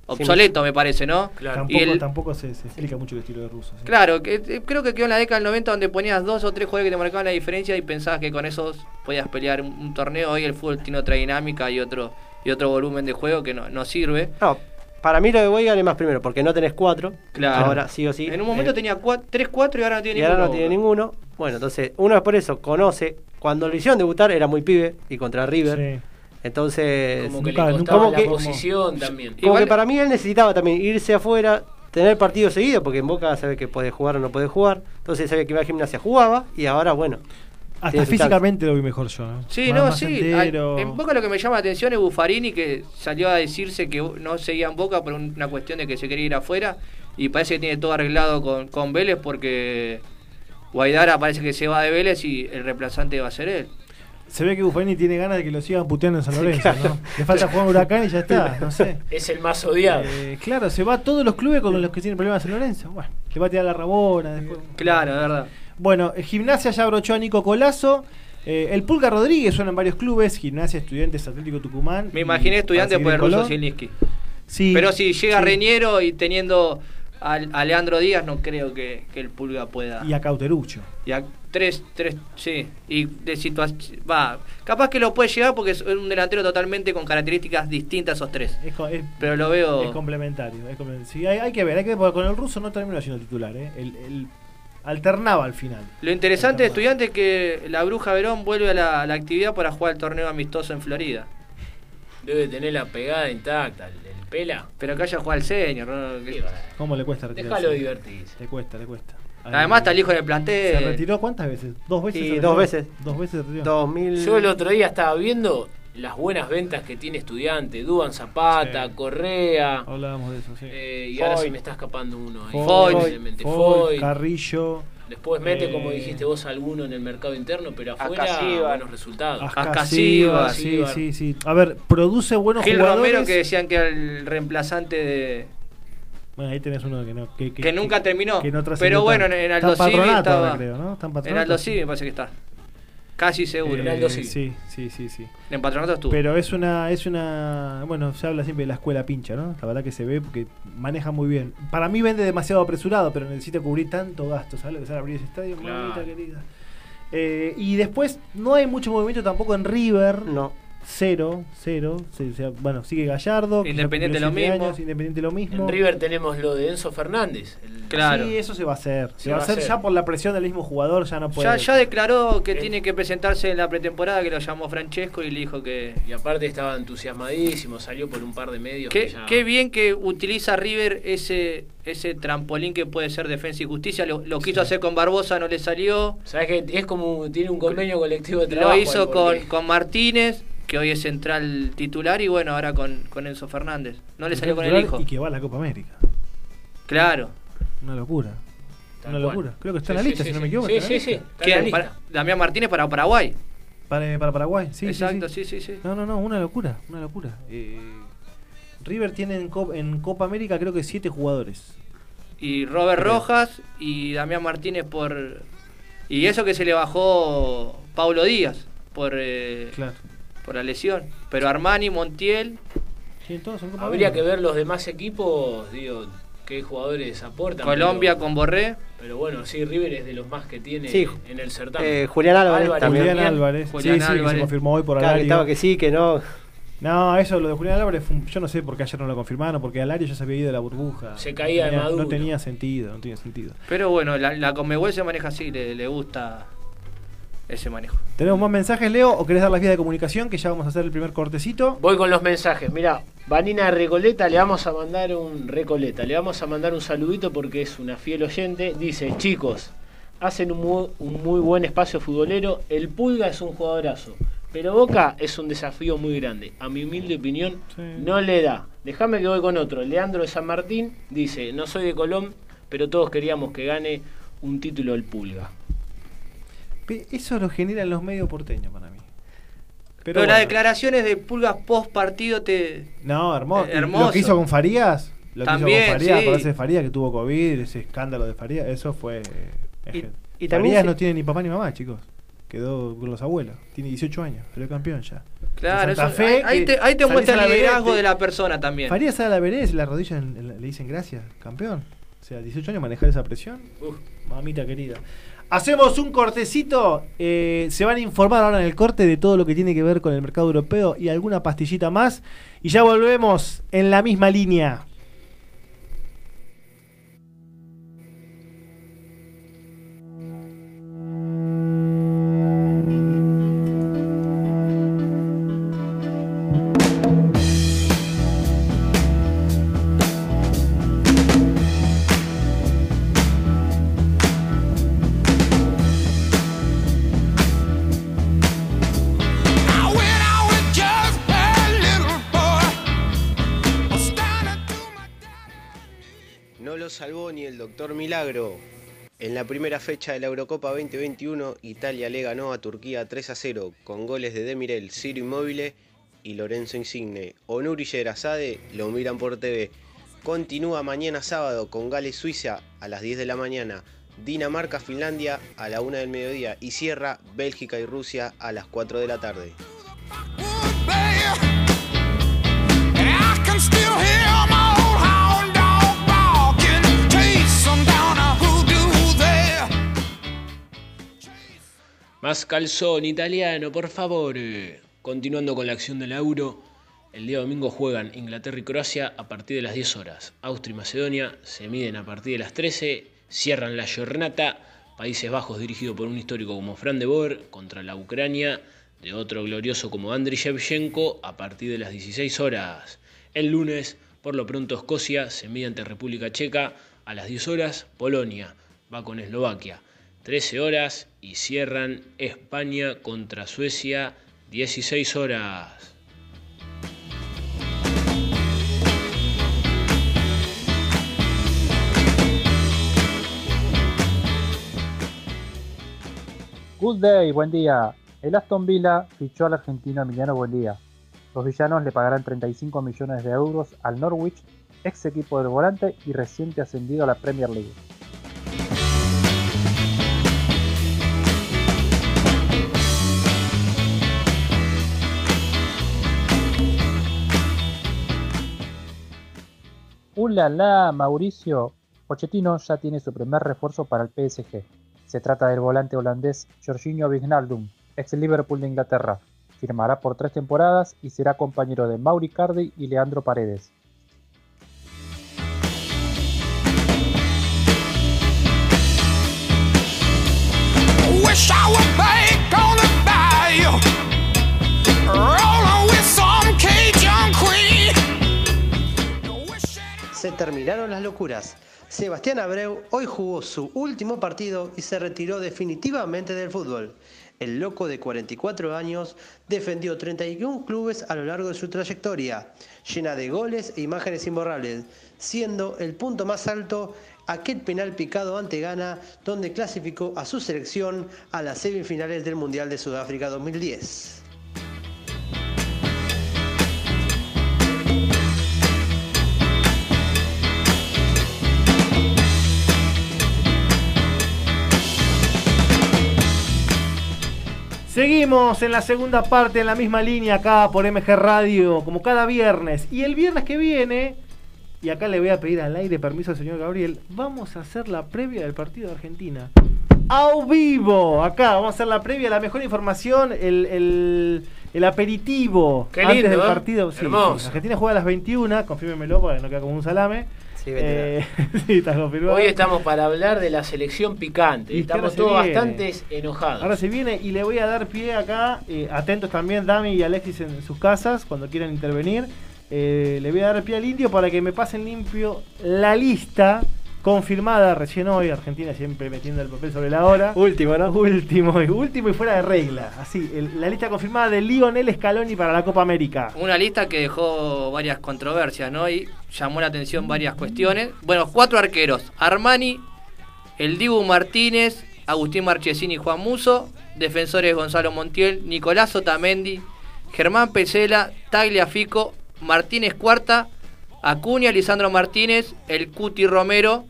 obsoleto, me parece, ¿no? Claro. Tampoco, el- tampoco se, se explica mucho el estilo de ruso. ¿sí? Claro, que, eh, creo que quedó en la década del 90 donde ponías dos o tres jugadores que te marcaban la diferencia y pensabas que con esos podías pelear un, un torneo. Hoy el fútbol tiene otra dinámica y otro y otro volumen de juego que no, no sirve. No, para mí lo de Weigan es más primero, porque no tenés cuatro. Claro. Ahora sí o sí. en un momento Eh, tenía 3, 4 y ahora no tiene Y ahora ninguno. no tiene ninguno. Bueno, entonces, uno es por eso, conoce. Cuando lo hicieron debutar era muy pibe y contra River. Sí. Entonces, Como que nunca- le nunca- costaba como la que- posición también. como Igual- que para mí él necesitaba también irse afuera, tener partidos seguidos, porque en Boca sabe que puede jugar o no puede jugar. Entonces sabía que iba a gimnasia, jugaba y ahora, bueno. Hasta físicamente lo vi mejor yo. ¿no? Sí, Más- no, más sí. entero. En Boca lo que me llama la atención es Buffarini, que salió a decirse que no seguía en Boca por un- una cuestión de que se quería ir afuera. Y parece que tiene todo arreglado con, con Vélez porque Guaidara parece que se va de Vélez y el reemplazante va a ser él. Se ve que Buffarini tiene ganas de que lo sigan puteando en San Lorenzo, ¿no? Le falta jugar Huracán y ya está, no sé. Es el más odiado. Eh, claro, se va a todos los clubes con los que tienen problemas en San Lorenzo. Bueno, le va a tirar la Rabona después. Claro, de verdad. Bueno, eh, Gimnasia ya abrochó a Nico Colazo. Eh, el Pulga Rodríguez suena en varios clubes. Gimnasia, Estudiantes, Atlético Tucumán. Me imaginé estudiante por el ruso. Zielinski. Sí, Pero si llega sí. Reñero y teniendo al- a, Leandro Díaz, no creo que, que el Pulga pueda. Y a Cauterucho. Y a tres, tres, sí. Y de situación. Va. Capaz que lo puede llegar porque es un delantero totalmente con características distintas a esos tres. Es, Pero lo veo. es complementario. es complementario. Sí, hay, hay que ver, hay que ver, porque con el ruso no terminó siendo titular. ¿eh? El, el- alternaba al final. Lo interesante de estudiante es que la Bruja Verón vuelve a la, a la actividad para jugar el torneo amistoso en Florida. Debe tener la pegada intacta, el, el pela. Pero que haya jugado el señor. ¿no? ¿Cómo le cuesta retirarse? Déjalo divertirse. Le cuesta, le cuesta. Además está el hijo del ¿Se plantel. retiró cuántas veces? ¿Dos veces? Sí, se dos veces. Dos veces se retiró. 2000. Yo el otro día estaba viendo las buenas ventas que tiene estudiante. Duban Zapata, Sí. Correa. Hablábamos de eso, sí. eh, y ahora se me está escapando uno. Foy. Foy, Foy. Carrillo, Después mete, como Eh, dijiste vos, alguno en el mercado interno, pero afuera Acasíbar. buenos resultados. Ascasíbar, sí, Ascasíbar. sí, sí. A ver, produce buenos Gil jugadores. Romero que decían que era el reemplazante de. Bueno, ahí tenés uno que no. Que, Que nunca terminó. que no Pero bueno, en- en Aldo Civi estaba- ahora, creo, ¿no? En En. Aldo sí me parece que está. Casi seguro. En Aldo Civi. Sí, sí, sí, sí. En Patronato estuvo. Pero es una, es una, bueno, se habla siempre de la escuela pincha, ¿no? La verdad que se ve porque maneja muy bien. Para mí vende demasiado apresurado, pero necesita cubrir tanto gasto, ¿sabes lo que sale abrir ese estadio? Claro. Mamita querida. Eh, y después no hay mucho movimiento tampoco en River. No. Cero, cero. Bueno, sigue Gallardo. Independiente lo mismo. años, Independiente lo mismo. En River tenemos lo de Enzo Fernández. el- Claro. Sí, eso se va a hacer. Se, Se va a va a hacer hacer. ya por la presión del mismo jugador, ya no puede. ya, ya declaró que Eh. tiene que presentarse en la pretemporada, que lo llamó Francesco y le dijo que. Y aparte estaba entusiasmadísimo, salió por un par de medios. Qué, que ya- qué bien que utiliza River ese ese trampolín que puede ser defensa y justicia. Lo, lo quiso hacer con Barbosa, no le salió. Sabes que es como tiene un convenio colectivo de trabajo. Lo hizo con, con Martínez, que hoy es central titular y bueno, ahora con, con Enzo Fernández. No le salió con el hijo. Y que va a la Copa América. Claro. Una locura. Tal Una cual. locura. Creo que está en la lista, sí, si no me equivoco. Sí, sí, sí. lista. está en la ¿Quién? lista. Para- Damián Martínez para Paraguay. Para, para Paraguay, sí. sí, Exacto, sí. sí, sí, sí. No, no, no, una locura, una locura. Eh, River tiene en, Cop- en Copa América creo que siete jugadores. Y Robert Creo. Rojas y Damián Martínez por... Y eso que se le bajó Paulo Díaz por, eh, Claro. Por la lesión. Pero Armani, Montiel, Sí, todos Copa Habría que ver los demás equipos, digo, qué jugadores aportan. Colombia pero- con Borré. Pero bueno, sí, River es de los más que tiene Sí. en el certamen. Eh, Julián Álvarez, Álvarez también. Julián. Álvarez. Julián sí, sí, que se Álvarez. confirmó hoy por Claro, que estaba que sí, que no. No, eso, lo de Julián Álvarez, yo no sé por qué ayer no lo confirmaron, porque Alario ya se había ido de la burbuja. Se caía no de Maduro. No tenía sentido, no tenía sentido. Pero bueno, la, la Conmebol se maneja así, le, le gusta ese manejo. ¿Tenemos más mensajes, Leo, o querés dar las vías de comunicación? Que ya vamos a hacer el primer cortecito. Voy con los mensajes. Mira, Vanina Recoleta, le vamos a mandar un Recoleta, le vamos a mandar un saludito porque es una fiel oyente. Dice, chicos, hacen un muy, un muy buen espacio futbolero. El Pulga es un jugadorazo, pero Boca es un desafío muy grande. A mi humilde opinión, Sí. no le da. Déjame que voy con otro. Leandro de San Martín dice, no soy de Colón, pero todos queríamos que gane un título el Pulga. Eso lo generan los medios porteños para mí. Pero, bueno. las declaraciones de Pulgas post partido te... No, hermoso. Eh, hermoso. Lo que hizo con Farías, lo que También, hizo con Farías, sí. Farías que tuvo COVID, ese escándalo de Farías, eso fue. Y- es- y también Farías se- no tiene ni papá ni mamá, chicos. Quedó con los abuelos. Tiene 18 años, salió campeón ya. Claro, eso- Fe, ahí, que te, ahí te salís muestra el liderazgo de la persona también. Farías sale a la vereda y la rodilla en- le dicen gracias, campeón. O sea, 18 años manejar esa presión. Uf. Mamita querida. Hacemos un cortecito. eh, se van a informar ahora en el corte de todo lo que tiene que ver con el mercado europeo y alguna pastillita más. Y ya volvemos en la misma línea. En la primera fecha de la Eurocopa 2021, Italia le ganó a Turquía 3 a 0 con goles de Demirel, Ciro Immobile y Lorenzo Insigne. Onur y Yerazade lo miran por TV. Continúa mañana sábado con Gales-Suiza a las 10 de la mañana, Dinamarca-Finlandia a la 1 del mediodía y cierra Bélgica y Rusia a las 4 de la tarde. Más calzón italiano, por favor. Continuando con la acción del euro, el día domingo juegan Inglaterra y Croacia a partir de las 10 horas. Austria y Macedonia se miden a partir de las 13, cierran la jornada. Países Bajos dirigido por un histórico como Fran de Boer contra la Ucrania de otro glorioso como Andriy Shevchenko a partir de las 16 horas. El lunes, por lo pronto Escocia se mide ante República Checa a las 10 horas. Polonia va con Eslovaquia. 13 horas y cierran España contra Suecia 16 horas. Good day, buen día. El Aston Villa fichó al argentino Emiliano Buendía. Los villanos le pagarán 35 millones de euros al Norwich, ex equipo del volante y reciente ascendido a la Premier League. ¡Ulala, Mauricio! Pochettino ya tiene su primer refuerzo para el PSG. Se trata del volante holandés Jorginho Wijnaldum, ex Liverpool de Inglaterra. Firmará por tres temporadas y será compañero de Mauri Cardi y Leandro Paredes. Se terminaron las locuras. Sebastián Abreu hoy jugó su último partido y se retiró definitivamente del fútbol. El loco de 44 años defendió 31 clubes a lo largo de su trayectoria, llena de goles e imágenes imborrables, siendo el punto más alto aquel penal picado ante Ghana, donde clasificó a su selección a las semifinales del Mundial de Sudáfrica 2010. Seguimos en la segunda parte, en la misma línea acá por MG Radio, como cada viernes. Y el viernes que viene, y acá le voy a pedir al aire permiso al señor Gabriel, vamos a hacer la previa del partido de Argentina. A vivo, acá vamos a hacer la previa, la mejor información, el, el, el aperitivo Qué antes lindo, del ¿eh? partido. Sí, Hermoso. sí. Argentina juega a las 21, confírmemelo para que no quede como un salame. Sí, Eh, sí, está confirmado. Hoy estamos para hablar de la selección picante. Y Estamos todos bastante enojados. Ahora se viene y le voy a dar pie acá, eh, atentos también Dami y Alexis en sus casas cuando quieran intervenir. Eh, le voy a dar pie al indio para que me pasen limpio la lista confirmada recién hoy. Argentina siempre metiendo el papel sobre la hora. Último, ¿no? Último, y- último y fuera de regla. Así, el- la lista confirmada de Lionel Scaloni para la Copa América. Una lista que dejó varias controversias, ¿no? Y llamó la atención varias cuestiones. Bueno, cuatro arqueros. Armani, el Dibu Martínez, Agustín Marchesini y Juan Muso. Defensores Gonzalo Montiel, Nicolás Otamendi, Germán Pesela, Tagliafico, Martínez Cuarta, Acuña, Lisandro Martínez, el Cuti Romero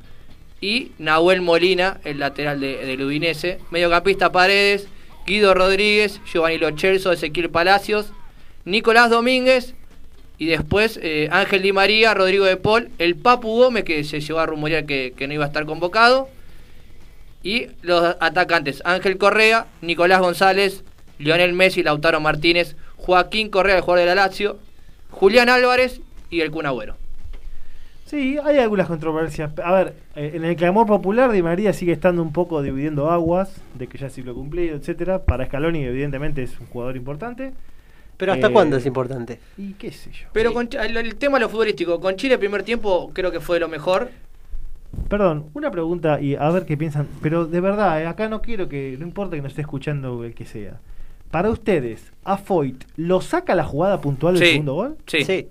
y Nahuel Molina, el lateral de, del Udinese. Mediocampista Paredes, Guido Rodríguez, Giovanni Lochelso, Ezequiel Palacios, Nicolás Domínguez y después eh, Ángel Di María, Rodrigo de Paul, el Papu Gómez que se llevó a rumorear que, que no iba a estar convocado y los atacantes Ángel Correa, Nicolás González, Lionel Messi, Lautaro Martínez, Joaquín Correa, el jugador de la Lazio, Julián Álvarez y el Kun Agüero. Sí, hay algunas controversias. A ver, eh, en el clamor popular Di María sigue estando un poco dividiendo aguas, de que ya es ciclo cumplido, etcétera. Para Scaloni evidentemente es un jugador importante. Pero ¿hasta Eh, cuándo es importante? Y qué sé yo. Pero con el, el tema de lo futbolístico, con Chile el primer tiempo creo que fue lo mejor. Perdón, una pregunta y a ver qué piensan. Pero de verdad, eh, acá no quiero que, no importa que nos esté escuchando el que sea. Para ustedes, ¿a Foyt lo saca la jugada puntual del Sí. segundo gol? Sí. Sí.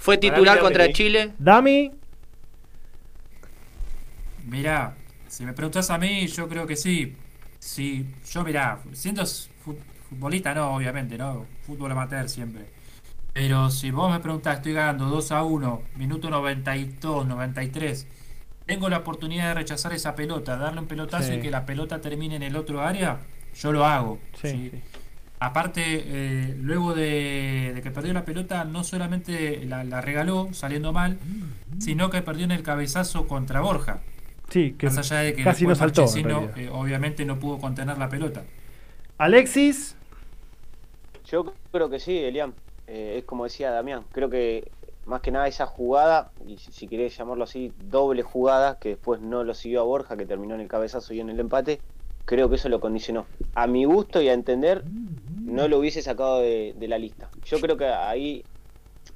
Fue titular contra. Chile. Dami, Mirá, si me preguntas a mí, yo creo que sí. Sí, yo mirá, siendo fu- futbolista no, obviamente, ¿no? Fútbol amateur siempre. Pero si vos me preguntás, estoy ganando 2 a 1, minuto 92, 93. Tengo la oportunidad de rechazar esa pelota, darle un pelotazo Sí. y que la pelota termine en el otro área, yo lo hago. Sí, ¿sí? Aparte, eh, luego de, de que perdió la pelota, no solamente la, la regaló saliendo mal, sino que perdió en el cabezazo contra Borja. sí, que Más allá de que casi no saltó. eh, obviamente no pudo contener la pelota. Alexis, Yo creo que sí, Elian. Eh, es como decía Damián. Creo que más que nada esa jugada, y si, si querés llamarlo así, doble jugada, que después no lo siguió a Borja, que terminó en el cabezazo y en el empate, creo que eso lo condicionó. A mi gusto y a entender, no lo hubiese sacado de, de la lista. Yo creo que ahí,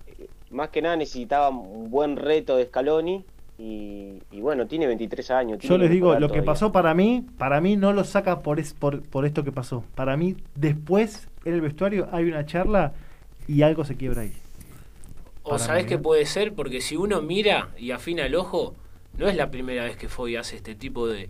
eh, más que nada, necesitaba un buen reto de Scaloni. Y, y bueno, tiene 23 años. yo les digo, lo que pasó para mí, para mí no lo saca por, es, por, por esto que pasó. Para mí, después, en el vestuario, hay una charla y algo se quiebra ahí. O sabés que ¿eh? puede ser, porque si uno mira y afina el ojo, no es la primera vez que Foy hace este tipo de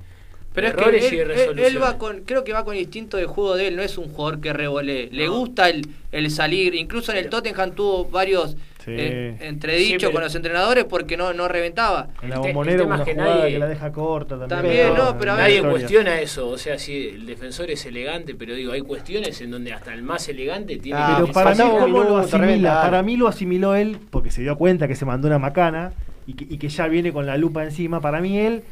Pero es que él, va con, creo que va con instinto de juego de él, no es un jugador que revolee. Le gusta el, el salir, incluso en el Tottenham tuvo varios Sí. eh, entredichos Sí, con los entrenadores porque no, no reventaba. En la bombonera una que jugada nadie- que la deja corta también. También, no, pero a ver- Nadie cuestiona eso, o sea, si el defensor es elegante, pero digo, hay cuestiones en donde hasta el más elegante tiene Ah, Pero que para mí, faltaba un ¿cómo lo asimila? Para mí lo asimiló él porque se dio cuenta que se mandó una macana y que, y que ya viene con la lupa encima. Para mí él,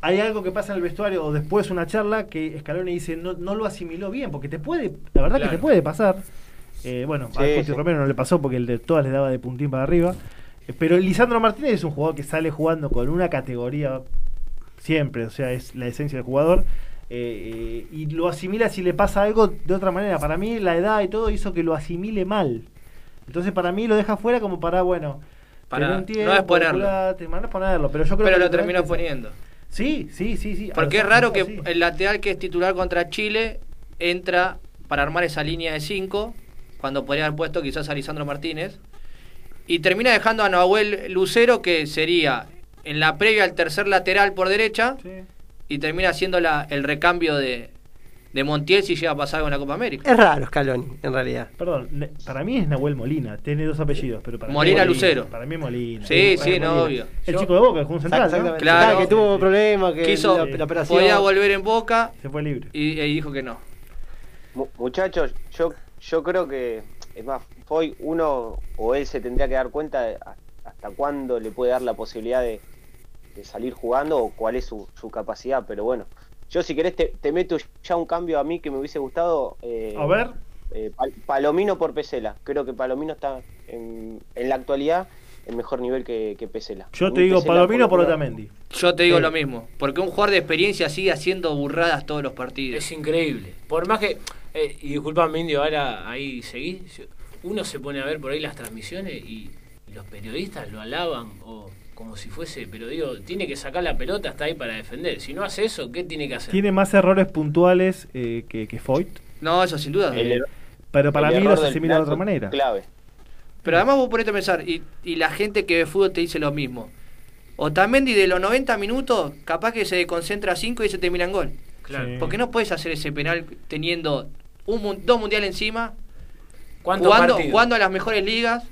hay algo que pasa en el vestuario o después una charla que Scaloni dice no, no lo asimiló bien porque te puede, la verdad que te puede pasar. Eh, bueno, Sí, a Cuti sí. Romero no le pasó porque el de todas le daba de puntín para arriba. Eh, Pero Lisandro Martínez es un jugador que sale jugando con una categoría siempre, o sea, es la esencia del jugador. eh, eh, y lo asimila si le pasa algo de otra manera. Para mí la edad y todo hizo que lo asimile mal. Entonces para mí lo deja fuera como para, bueno, Para no exponerlo. exponerlo. Pero yo creo Pero que lo terminó poniendo. Sí, sí, sí, sí. Porque es raro que sí. el lateral que es titular contra Chile entra para armar esa línea de 5, cuando podría haber puesto quizás a Lisandro Martínez. Y termina dejando a Nahuel Lucero, que sería en la previa el tercer lateral por derecha, y termina haciendo la, el recambio de, de Montiel si llega a pasar con la Copa América. Es raro Scaloni, en realidad. Perdón, para mí es Nahuel Molina, tiene dos apellidos, pero para Molina mí es Lucero. Para mí es Molina. Sí, sí, es no, Molina. obvio. El Yo- chico de Boca, que jugó un central, ¿no? Claro. Ah, que tuvo problemas, que Quiso, la, la operación. podía volver en Boca Se fue libre. y, y dijo que no. Mu- Muchachos, yo, yo creo que, es más, hoy uno o él se tendría que dar cuenta de hasta cuándo le puede dar la posibilidad de, de salir jugando o cuál es su, su capacidad, pero bueno. Yo si querés te, te meto ya un cambio a mí que me hubiese gustado. eh, A ver. eh, Pal- Palomino por Pesela. Creo que Palomino está en, en la actualidad en mejor nivel que, que Pesela. Yo te digo Pesela, Palomino por lo menos- Otamendi. Yo te digo Sí. lo mismo, porque un jugador de experiencia sigue haciendo burradas todos los partidos. Es increíble. Por más que. eh, y disculpame, Indio, ahora ahí seguí. Uno se pone a ver por ahí las transmisiones y, y los periodistas lo alaban o como si fuese. Pero digo, tiene que sacar la pelota hasta ahí para defender. Si no hace eso, ¿qué tiene que hacer? Tiene más errores puntuales eh, que, que Foyt, No, eso sin duda. El, pero para mí los asimila de otra manera. Clave. Pero además vos ponete a pensar, y, y la gente que ve fútbol te dice lo mismo. Otamendi de los 90 minutos, capaz que se concentra 5 y se termina en gol. Claro. Sí. Porque no puedes hacer ese penal teniendo un, mun- dos mundiales encima, ¿Cuántos jugando, jugando a las mejores ligas.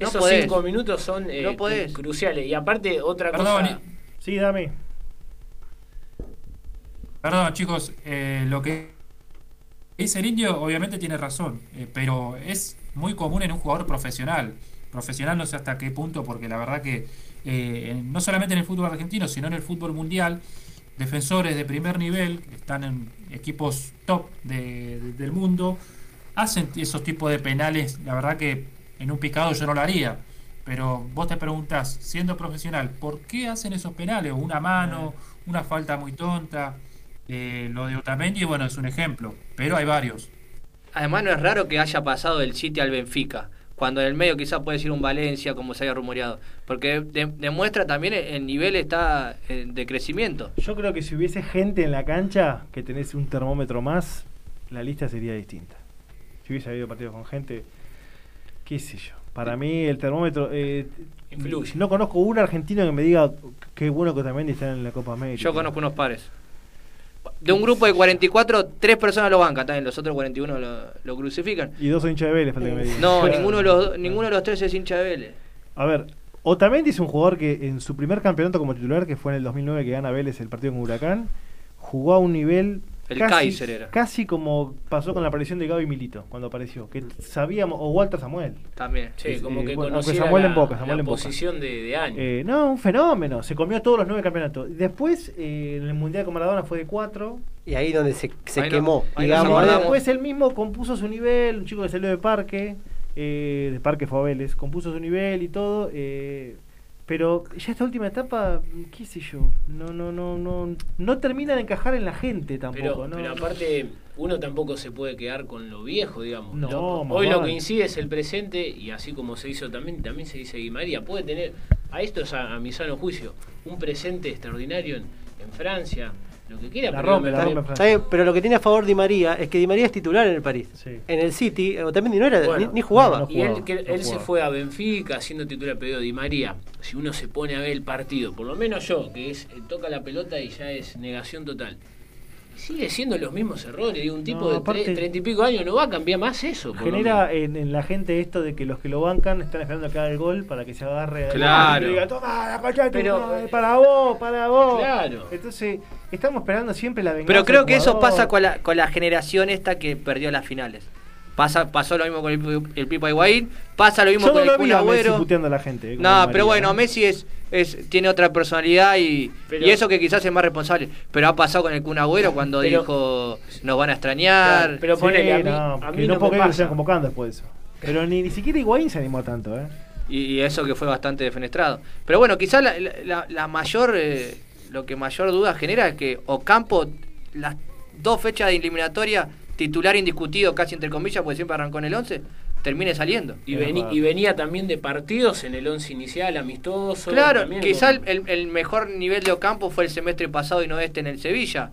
No Esos podés. cinco minutos son eh, No podés. cru- cruciales. Y aparte, otra Perdón, cosa. Sí, dame. Perdón, chicos, eh, lo que dice el indio obviamente tiene razón, eh, pero es muy común en un jugador profesional. Profesional no sé hasta qué punto, porque la verdad que eh, en- no solamente en el fútbol argentino, sino en el fútbol mundial, defensores de primer nivel, que están en equipos top de- de- del mundo, hacen esos tipos de penales. La verdad que en un picado yo no lo haría. Pero vos te preguntás, siendo profesional, ¿por qué hacen esos penales? Una mano, una falta muy tonta. Eh, lo de Otamendi, bueno, es un ejemplo, pero hay varios. Además no es raro que haya pasado del City al Benfica, cuando en el medio quizás puede ser un Valencia, como se haya rumoreado. Porque de- demuestra también el el nivel está eh, de crecimiento. Yo creo que si hubiese gente en la cancha, que tenés un termómetro más, la lista sería distinta. Si hubiese habido partidos con gente, qué sé yo. Para mí el termómetro... eh, Influye. No conozco un argentino que me diga qué bueno que también está en la Copa América. Yo conozco unos pares. De un grupo de 44, tres personas lo bancan, también los otros 41 lo, lo crucifican. Y dos son hinchas de Vélez, falta que me digan. No, ninguno de los ninguno de los tres es hincha de Vélez. A ver, Otamendi es un jugador que en su primer campeonato como titular, que fue en el 2009 que gana Vélez el partido con Huracán, jugó a un nivel El casi, Kaiser era. casi como pasó con la aparición de Gaby Milito cuando apareció, que sabíamos, o Walter Samuel. También. Sí, Eh, como que bueno, conociera Samuel la, en Boca, Samuel la en Boca. posición de, de año. Eh, no, un fenómeno, se comió todos los nueve campeonatos. Después, eh, en el Mundial con Maradona fue de cuatro. Y ahí donde se, se Ahí no- quemó, digamos. acordamos. Después él mismo compuso su nivel, un chico que salió de Parque, eh, de Parque Vélez, compuso su nivel y todo. eh, pero ya esta última etapa, qué sé yo, no, no, no, no, no termina de encajar en la gente tampoco, pero, ¿no? pero aparte, uno tampoco se puede quedar con lo viejo, digamos. No, hoy lo que incide es el presente y así como se hizo también, también se dice Di María. Puede tener, a esto es a, a mi sano juicio, un presente extraordinario en, en Francia, lo que quiera. La pero rompe, me- la me- rompe Está bien, pero lo que tiene a favor Di María es que Di María es titular en el París. Sí. En el City, Otamendi no era, Bueno, ni, ni jugaba. no, no. Y él, jugaba, que no él se fue a Benfica siendo titular pedido Di María. Si uno se pone a ver el partido, por lo menos yo, que es eh, toca la pelota y ya es negación total. Sigue siendo los mismos errores. Digo, un tipo No, de treinta y pico años no va a cambiar más eso. Genera en, en la gente esto de que los que lo bancan están esperando que haga el gol para que se agarre a Claro. y diga, toma la tu Pero, eh, para vos, para vos. Claro. Entonces, estamos esperando siempre la venganza. Pero creo que eso pasa con la, con la generación esta que perdió las finales. Pasa, pasó lo mismo con el, el Pipo Higuaín, pasa lo mismo Yo con el Kun Agüero. puteando a la gente. eh, No, María, pero bueno, ¿eh? Messi es, es tiene otra personalidad y, Pero- y eso que quizás es más responsable. Pero ha pasado con el Kun Agüero cuando Pero- dijo nos van a extrañar. Pero Sí, ponele, a mí, no, a mí no no, porque me lo convocando después de eso. Pero ni, ni siquiera Higuaín se animó tanto, ¿eh? y, y eso que fue bastante defenestrado. Pero bueno, quizás la, la- la mayor, eh, lo que mayor duda genera es que Ocampo, las dos fechas de eliminatoria, titular indiscutido casi entre comillas, porque siempre arrancó en el 11, termine saliendo. Y, venía también de partidos en el once inicial, amistoso. Claro, también quizá el, mejor nivel de Ocampo fue el semestre pasado y no este en el Sevilla.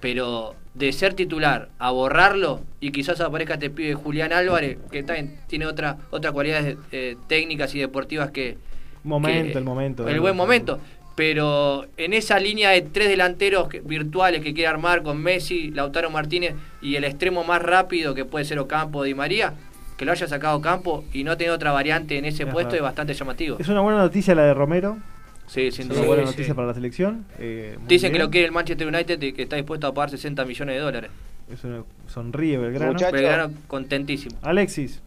Pero de ser titular a borrarlo y quizás aparezca este pibe Julián Álvarez, que también tiene otra, otras cualidades eh, técnicas y deportivas que... Momento, que- el momento. El buen momento. Pero en esa línea de tres delanteros virtuales que quiere armar con Messi, Lautaro Martínez y el extremo más rápido que puede ser Ocampo o Di María, que lo haya sacado Campo y no tener otra variante en ese Es puesto es bastante llamativo. Es una buena noticia la de Romero. Sí, sin Es duda. una buena Sí, noticia sí. para la selección. eh, Dicen que lo quiere el Manchester United y que está dispuesto a pagar 60 millones de dólares. Eso sonríe Belgrano. Muchacho. Belgrano contentísimo. Alexis.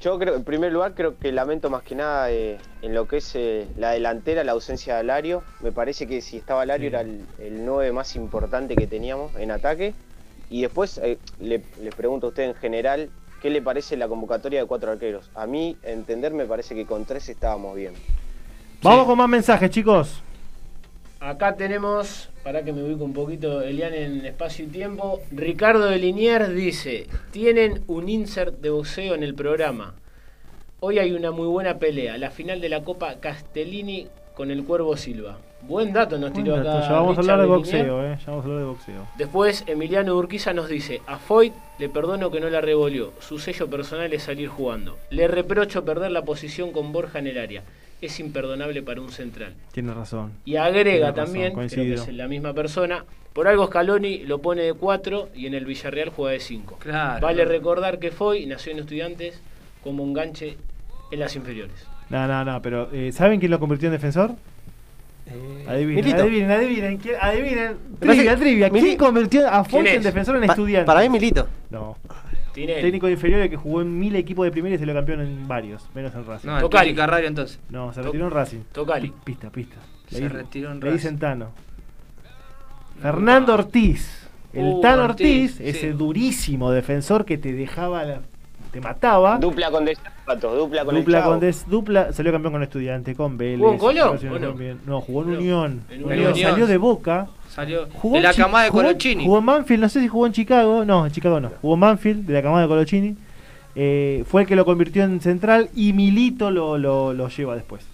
Yo creo, en primer lugar, creo que lamento más que nada eh, en lo que es eh, la delantera, la ausencia de Alario. Me parece que si estaba Alario Sí. era el, el 9 más importante que teníamos en ataque. Y después eh, le, les pregunto a usted en general, ¿qué le parece la convocatoria de cuatro arqueros? A mí, entender, me parece que con tres estábamos bien. Vamos con más mensajes, chicos. Acá tenemos, para que me ubique un poquito, Elian en espacio y tiempo. Ricardo de Liniers dice: Tienen un insert de boxeo en el programa. Hoy hay una muy buena pelea, la final de la Copa Castellini con el Cuervo Silva. Buen dato nos tiró acá. ya vamos a hablar de boxeo, eh. Ya vamos a hablar de boxeo. Después Emiliano Urquiza nos dice, a Foyt le perdono que no la revolvió, su sello personal es salir jugando. Le reprocho perder la posición con Borja en el área, es imperdonable para un central. Tienes razón. Y agrega Tiene razón, también, creo que es la misma persona, por algo Scaloni lo pone de 4 y en el Villarreal juega de 5. Claro. Vale recordar que Foy nació en Estudiantes como enganche en las inferiores. No, no, no, pero eh, ¿saben quién lo convirtió en defensor? Eh, Adivinen, Milito. adivinen, adivinen, ¿quién- adivinen. Me parece Trivia, trivia. ¿Quién convirtió a ¿Quién en defensor en Pa- estudiantes? Para mí, Milito. No. Tinelli. Técnico de inferiores que jugó en mil equipos de primera y se lo campeón en varios, menos en Racing. No, No, Tocali. Carrario entonces. se retiró en Racing. Tocali. Pista, pista. Se retiró en le Racing. Centano. Fernando Ortiz. El Uh, Tan Ortiz, Ortiz, sí. ese durísimo defensor que te dejaba, la- te mataba. Dupla con Desapatos, dupla con Dupla el Chavo. con des, dupla, salió campeón con estudiante, con Vélez. ¿Jugó en Colón, no? jugó en Unión. en Unión. Unión. Salió de Boca. Salió Jugó de la camada de jugó- Colochini. Jugó en Manfield, no sé si jugó en Chicago. No, en Chicago no. Jugó en Manfield, de la camada de Colochini. Eh, fue el que lo convirtió en central y Milito lo, lo, lo lleva después.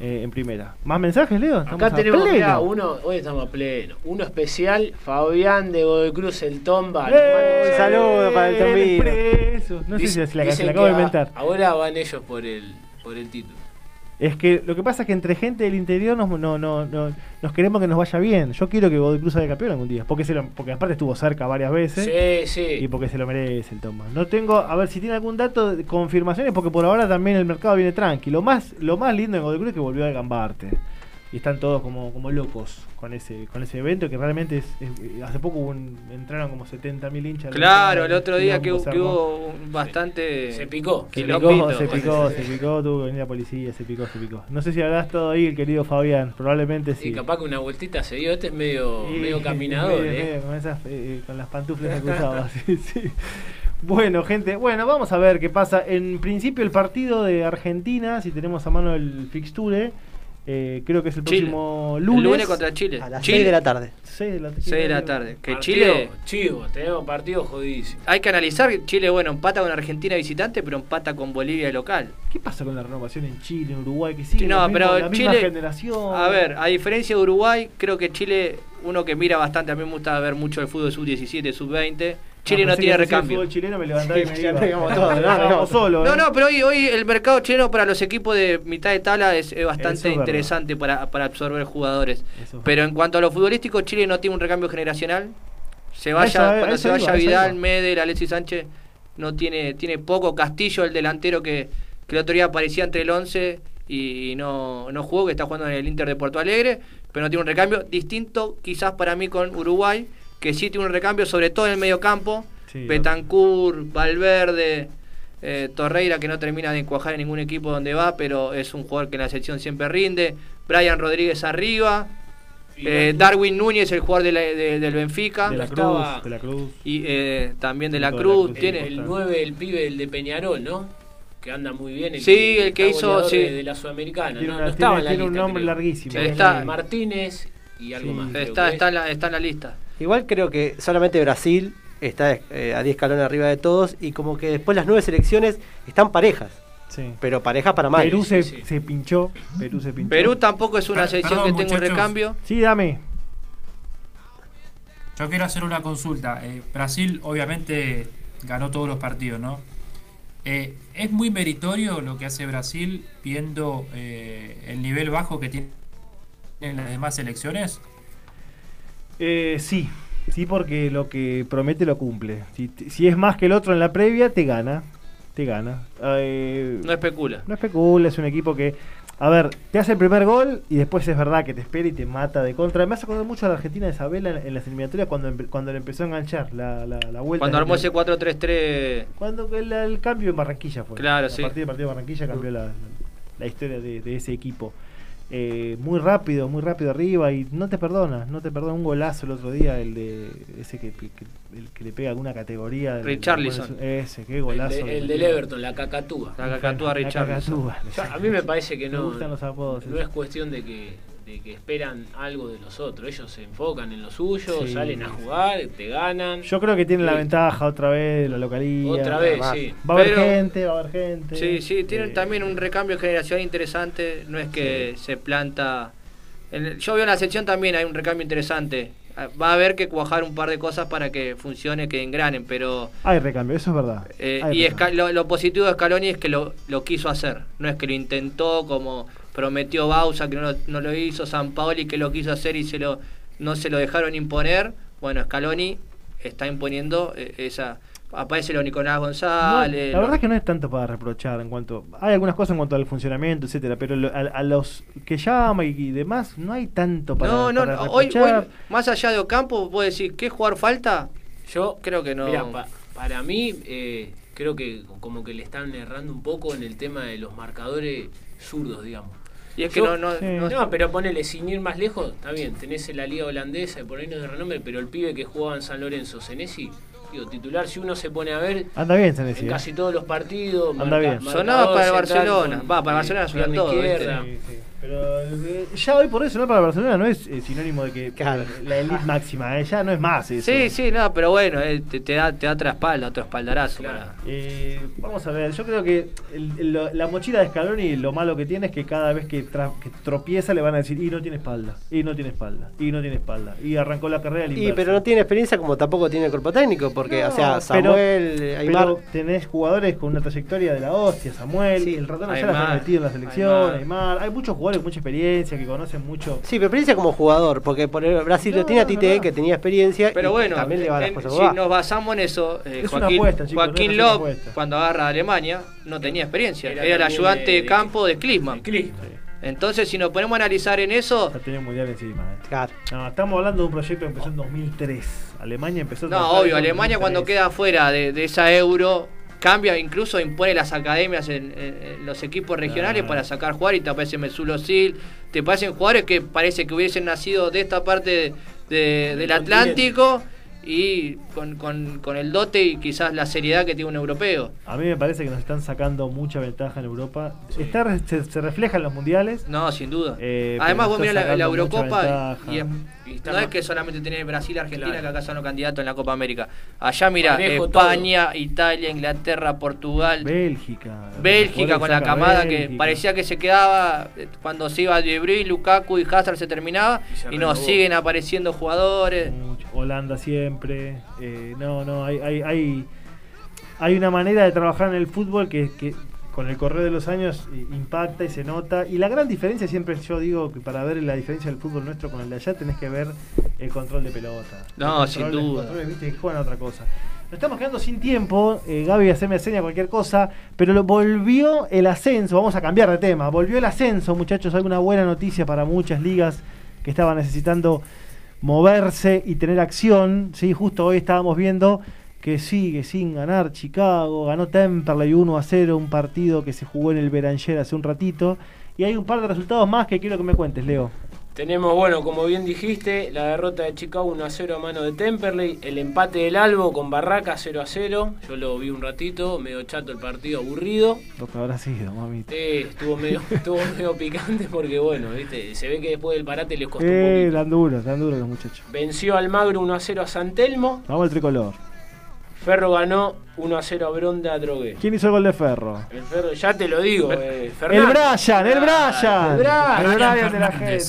Eh, en primera. ¿Más mensajes, Leo? Estamos Acá tenemos pleno. mirá, uno, hoy estamos a pleno. Uno especial, Fabián de Godoy Cruz, el Tomba. ¡Eh! Un saludo para el Tombino. No sé si es la, se la acabo de inventar. Ahora van ellos por el, por el título. Es que lo que pasa es que entre gente del interior nos, no, no, no- nos queremos que nos vaya bien. Yo quiero que Godoy Cruz salga campeón algún día. Porque, se lo- porque aparte estuvo cerca varias veces. Sí, sí. Y porque se lo merece el Tomás. No tengo, a ver si tiene algún dato de confirmaciones, porque por ahora también el mercado viene tranquilo. Lo más, lo más lindo en Godoy Cruz es que volvió a Gambarte. Y están todos como, como locos con ese, con ese evento que realmente es, es- hace poco hubo un- entraron como 70.000 hinchas. Claro, el otro día que, que hubo un bastante. Se picó. Se picó, se picó, se picó, tuvo que venir la policía, se picó, se picó. No sé si habrás todo ahí, el querido Fabián, probablemente sí. Y capaz que una vueltita se dio. Este es medio, Sí, medio caminador, medio- ¿eh? medio con, esas, eh, con las pantuflas cruzadas. sí, sí. Bueno, gente, bueno, vamos a ver qué pasa. En principio el partido de Argentina, si tenemos a mano el fixture, eh, creo que es el Chile. próximo El lunes. lunes contra Chile. A las Chile, 6 de la tarde. 6 de la, 6 de la tarde. Que Partido Chile. Chivo, tenemos partido jodidísimo. Hay que analizar que Chile, bueno, empata con Argentina visitante, pero empata con Bolivia local. ¿Qué pasa con la renovación en Chile, en Uruguay? Que sigue No, pero la misma Chile- generación. A ver, a diferencia de Uruguay, creo que Chile, uno que mira bastante, a mí me gusta ver mucho el fútbol sub-17, sub-20. Chile Ah, no tiene el recambio. fútbol chileno me levantaba y me iba. todos, ¿no? No, ¿eh? no, pero hoy, hoy el mercado chileno para los equipos de mitad de tabla es, bastante interesante para, para absorber jugadores. Eso Pero en cuanto a lo futbolístico, Chile no tiene un recambio generacional. Se vaya, eso- a cuando eso se vaya iba, Vidal. Medel, Alexis Sánchez, no tiene, tiene poco. Castillo, el delantero que, que el otro día aparecía entre el 11 y no, no jugó, que está jugando en el Inter de Porto Alegre, pero no tiene un recambio distinto quizás para mí con Uruguay, que sí tiene un recambio, sobre todo en el medio campo. Sí, Betancourt, Valverde, eh, Torreira, que no termina de encuajar en ningún equipo donde va, pero es un jugador que en la sección siempre rinde. Brian Rodríguez arriba. Eh, Darwin Núñez, el jugador de la- de- del Benfica. De la Cruz, de la Cruz. Y eh, también de la todo de la Cruz. Tiene, El 9, el pibe, el de Peñarol, ¿no? Que anda muy bien. Sí, el que hizo, sí. De, de la Sudamericana. Tiene, no, una- no estaba tiene- en la tiene un lista, nombre creo. larguísimo. Sí, está. Martínez y algo Sí. más. está, está, es. en la, está en la lista. Igual creo que solamente Brasil está eh, a 10 escalones arriba de todos y como que después las nueve selecciones están parejas, Sí. pero parejas para mal. Perú se, sí, sí. se pinchó. Perú se pinchó. Perú tampoco es una selección perdón, que tenga un muchachos. recambio. Sí, dame. Yo quiero hacer una consulta. Eh, Brasil obviamente ganó todos los partidos, ¿no? Eh, ¿Es muy meritorio lo que hace Brasil viendo eh, el nivel bajo que tienen las demás selecciones? Eh, sí, sí, porque lo que promete lo cumple. Si, si es más que el otro en la previa, te gana. Te gana. Eh, No especula. no especula, es un equipo que. A ver, te hace el primer gol y después es verdad que te espera y te mata de contra. Me hace acordar mucho a la Argentina de Isabela en, en las eliminatorias cuando, empe- cuando le empezó a enganchar la, la, la vuelta. Cuando armó ese 4-3-3. Cuando el, el cambio en Barranquilla fue. Claro, a sí. partir del partido de Barranquilla cambió la, la- la historia de, de ese equipo. Eh, muy rápido, muy rápido arriba y no te perdona, no te perdona un golazo el otro día, el de ese que, que- el que le pega alguna categoría. del- Richarlison. Ese, qué El, golazo. de- el le del. Everton, la cacatúa. La cacatúa Richarlison. a mí me parece que Me no, gustan los apodos. no es cuestión de que, de que esperan algo de los otros. Ellos se enfocan en lo suyo, Sí. salen a jugar, te ganan. Yo creo que tienen la Sí. ventaja otra vez, la localía. Otra vez, Va- sí. Va a haber gente, va a haber gente. Sí, sí, tienen Eh, también un recambio generacional interesante. No es que se planta. en yo veo en la sección también hay un recambio interesante. Va a haber que cuajar un par de cosas para que funcione, que engranen, pero. Hay recambio, eso es verdad. eh, y lo, lo positivo de Scaloni es que lo, lo quiso hacer. No es que lo intentó como prometió Bausa, que no lo, no lo hizo, San Paoli que lo quiso hacer y se lo, no se lo dejaron imponer. Bueno, Scaloni está imponiendo eh, esa. Aparece lo Nicolás No, González. la verdad es que no es tanto para reprochar en cuanto hay algunas cosas en cuanto al funcionamiento etcétera pero lo- a, a los que llama y, y demás no hay tanto para, no, no, para no. Hoy, reprochar. hoy, más allá de Ocampo, puedo decir, ¿qué jugar falta? Yo Creo que no. Pa- para mí, eh, creo que como que le están errando un poco en el tema de los marcadores zurdos, digamos. y es que yo- no, no, sí. no- No, pero ponele, sin ir más lejos, está bien, tenés en la liga holandesa, por ahí no es de renombre, pero el pibe que jugaba en San Lorenzo, Senesi, digo, titular, si uno se pone a ver, anda bien en casi todos los partidos, Anda bien. Sonaba para el Barcelona. con, Va, para eh, Barcelona pierna todo, izquierda. Sí, sí. Pero eh, ya hoy por eso no para Barcelona no es eh, sinónimo de que Claro. la elite máxima, eh, ya no es más eso. Sí, sí, no, pero bueno, eh, te, te da, te da otra espalda, otro espaldarazo. Claro. para- Eh, vamos a ver, yo creo que el- el- lo- la mochila de Scaloni lo malo que tiene es que cada vez que, tra- que tropieza le van a decir, y no tiene espalda, y no tiene espalda, y no tiene espalda, y arrancó la carrera al Y pero no tiene experiencia como tampoco tiene el cuerpo técnico, porque, No, o sea, pero- Samuel, eh, Aymar. Pero tenés jugadores con una trayectoria de la hostia, Samuel, Sí, el ratón ya Aymar, la ha metido en la selección, Aymar. Aymar. Hay muchos jugadores con mucha experiencia que conocen mucho. Sí, pero experiencia como jugador, porque por el Brasil No, lo tiene a Tite, no. que tenía experiencia, Pero y bueno, también le va a las en- cosas si nos basamos en eso, eh, Es Joaquín, apuesta, chicos, Joaquín no es una Lop, apuesta. cuando agarra a Alemania, no tenía experiencia. Era Era, el ayudante de- de, de- campo de Klinsmann. Entonces, si nos ponemos a analizar en eso, Ya tenía un mundial encima. eh. Claro. No, estamos hablando de un proyecto que empezó en 2003. Alemania empezó a no, obvio, en Alemania 2003. cuando queda fuera de, de esa euro, cambia, incluso impone las academias en, los equipos regionales Ah. para sacar jugar y te aparece Mesulo Sil, te aparecen jugadores que parece que hubiesen nacido de esta parte de- de- del Atlántico y con, con- con el dote y quizás la seriedad que tiene un europeo. A mí me parece que nos están sacando mucha ventaja en Europa. Está, se, se refleja en los mundiales. No, sin duda. Eh, Además, vos mirás está la, Eurocopa y, no es que solamente tenés Brasil, Argentina, Claro. que acá son los candidatos en la Copa América. Allá, mira, España, Italia, Inglaterra, Portugal, Bélgica. Bélgica con la camada que parecía que se quedaba eh, cuando se iba De Bruyne, Lukaku y Hazard se terminaba Y se y nos siguen apareciendo jugadores. Mucho. Holanda siempre. Eh, no, no, hay, hay, hay, hay una manera de trabajar en el fútbol que, que con el correr de los años eh, impacta y se nota. Y la gran diferencia, siempre yo digo que para ver la diferencia del fútbol nuestro con el de allá tenés que ver el control de pelota. No, El sin control- duda. el control, viste, que juegan otra cosa. Nos estamos quedando sin tiempo, eh, Gaby, hacerme seña cualquier cosa, pero lo, volvió el ascenso, vamos a cambiar de tema, volvió el ascenso, muchachos, alguna buena noticia para muchas ligas que estaban necesitando moverse y tener acción. Sí, justo hoy estábamos viendo que sigue sin ganar Chicago, ganó Temperley 1 a 0, un partido que se jugó en el Beranger hace un ratito. Y hay un par de resultados más que quiero que me cuentes, Leo. Tenemos, bueno, como bien dijiste, la derrota de Chicago 1 a 0 a mano de Temperley, el empate del Albo con Barraca 0 a 0. Yo lo vi un ratito, medio chato el partido, aburrido. Lo que habrá sido, mamita. Eh, estuvo medio, estuvo medio picante porque bueno, viste, se ve que después del parate les costó Eh, un poquito. tan duros, tan duros los muchachos. Venció al Magro 1 a 0 a San Telmo. Vamos al tricolor. Ferro ganó 1 a 0 a Bronda Drogué. ¿Quién hizo el gol de Ferro? El Ferro, ya te lo digo, eh, El Fernández. Brian, el Brian. El Brian. El Brian de la gente.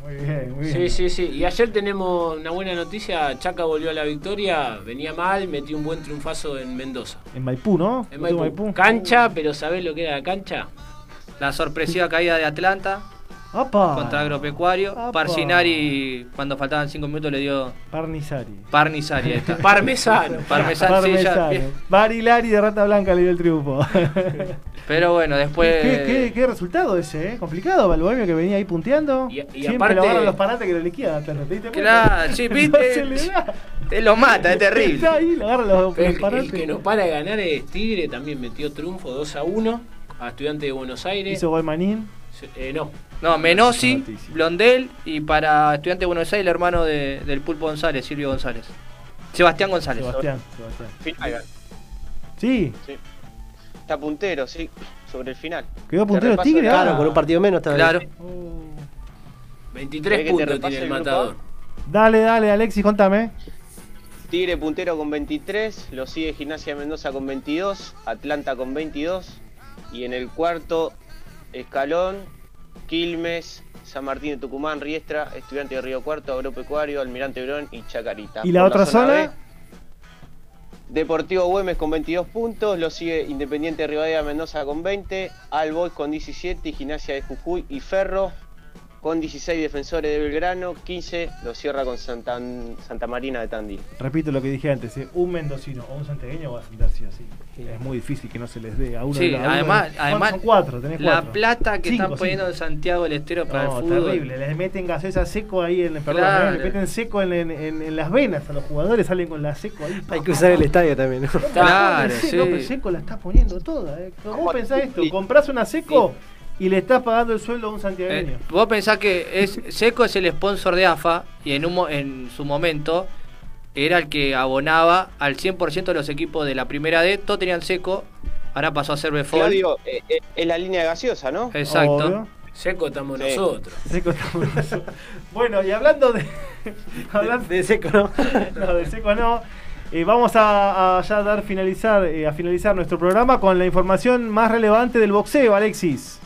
Muy bien, muy bien. Sí, sí, sí. Y ayer tenemos una buena noticia. Chaca volvió a la victoria. Venía mal, metió un buen triunfazo en Mendoza. En Maipú, ¿no? En Maipú. Cancha, pero ¿sabés lo que era la cancha? La sorpresiva caída de Atlanta Contra Agropecuario. Parcinari, cuando faltaban 5 minutos, le dio Parnizari. Parnisari. Ahí está. Parmesano. Parmesano, sí, ya. Barilari de Rata Blanca le dio el triunfo. Pero bueno, después. ¿Qué, qué, qué resultado ese, eh? Complicado Bohemio que venía ahí punteando. Y- y Siempre aparte- lo agarran los parates que lo liquidan. Claro, sí, viste. Te lo mata, es terrible. Está ahí, lo agarran los, Pero los el, parates. el que no para de ganar es Tigre, también metió triunfo 2 a 1 a Estudiantes de Buenos Aires. Hizo gol Manín. Se- eh, no, No, Menosi, Noticia. Blondel y para Estudiante de Buenos Aires, el hermano de- del Pulpo González, Silvio González. Sebastián González. Sebastián, Sebastián. Final, Sí, Está puntero, sí, sobre el final. quedó Te puntero Tigre. ahora. Claro, con un partido menos todavía. Claro. Oh. 23 ¿Querés que te puntos tiene el el matador. Dale, dale, Alexis, contame. Tigre puntero con 23, lo sigue Gimnasia de Mendoza con 22, Atlanta con 22 y en el cuarto escalón Quilmes, San Martín de Tucumán, Riestra, Estudiante de Río Cuarto, Agropecuario, Almirante Brón y Chacarita. ¿Y la Por otra zona? B, Deportivo Güemes con 22 puntos, lo sigue Independiente de Rivadavia Mendoza con 20, All Boys con 17 y Gimnasia de Jujuy y Ferro con 16 defensores de Belgrano, 15 lo cierra con Santa, Santa Marina de Tandil. Repito lo que dije antes, ¿eh? un mendocino o un santiagueño va a sentar sí o sí. Es muy difícil que no se les dé a uno Sí, de los- a uno además, de- ¿cuántos además son cuatro, tenés la cuatro. plata que Cinco, están poniendo cinco. en Santiago del Estero para No, el fútbol. terrible, les meten gaseosa seco ahí en, perdón, Claro. ¿eh? le meten seco en, en- en- en las venas a los jugadores, salen con la seco ahí. Hay que usar el estadio también, ¿no? Claro, sí. sí. No, pero seco la estás poniendo toda. ¿eh? ¿Cómo ¿Cómo? pensás esto? Sí. Comprás una seco y le estás pagando el sueldo a un Eh, santiagueño. vos pensás que es Seco es el sponsor de AFA y en, un, mo- en su momento era el que abonaba al 100% de los equipos de la primera D. Todos tenían Seco, ahora pasó a ser Befol. Claudio, eh, eh, es la línea gaseosa, ¿no? Exacto. Obvio. Seco estamos Sí. nosotros. Seco estamos nosotros. Bueno, y hablando de. hablando De seco, ¿no? no, de seco no. Eh, vamos a, a ya dar finalizar, eh, a finalizar nuestro programa con la información más relevante del boxeo, Alexis.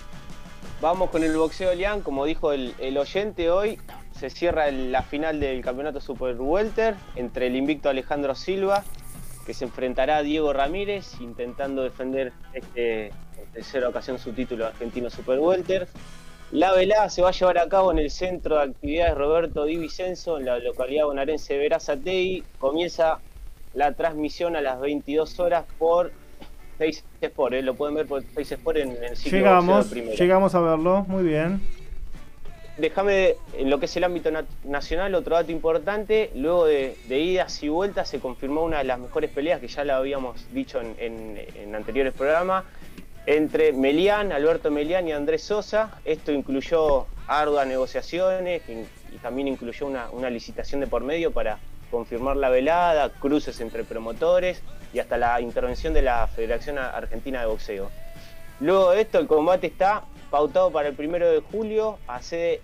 Vamos con el boxeo Lian, como dijo el, oyente hoy, se cierra la final del campeonato Super Welter entre el invicto Alejandro Silva, que se enfrentará a Diego Ramírez, intentando defender este, en tercera ocasión su título argentino Super Welter. La velada se va a llevar a cabo en el Centro de Actividades Roberto Di Vicenzo, en la localidad bonaerense de Verazatei. Comienza la transmisión a las 22 horas por Face Sport, ¿eh? lo pueden ver por Face Sport en el sitio Llegamos, llegamos a verlo, muy bien. Déjame, en lo que es el ámbito na- nacional, otro dato importante, luego de, de idas y vueltas se confirmó una de las mejores peleas, que ya la habíamos dicho en, en- en anteriores programas, entre Melián, Alberto Melián y Andrés Sosa. Esto incluyó arduas negociaciones y, y también incluyó una, una licitación de por medio para confirmar la velada, cruces entre promotores y hasta la intervención de la Federación Argentina de Boxeo. Luego de esto, el combate está pautado para el primero de julio, a sede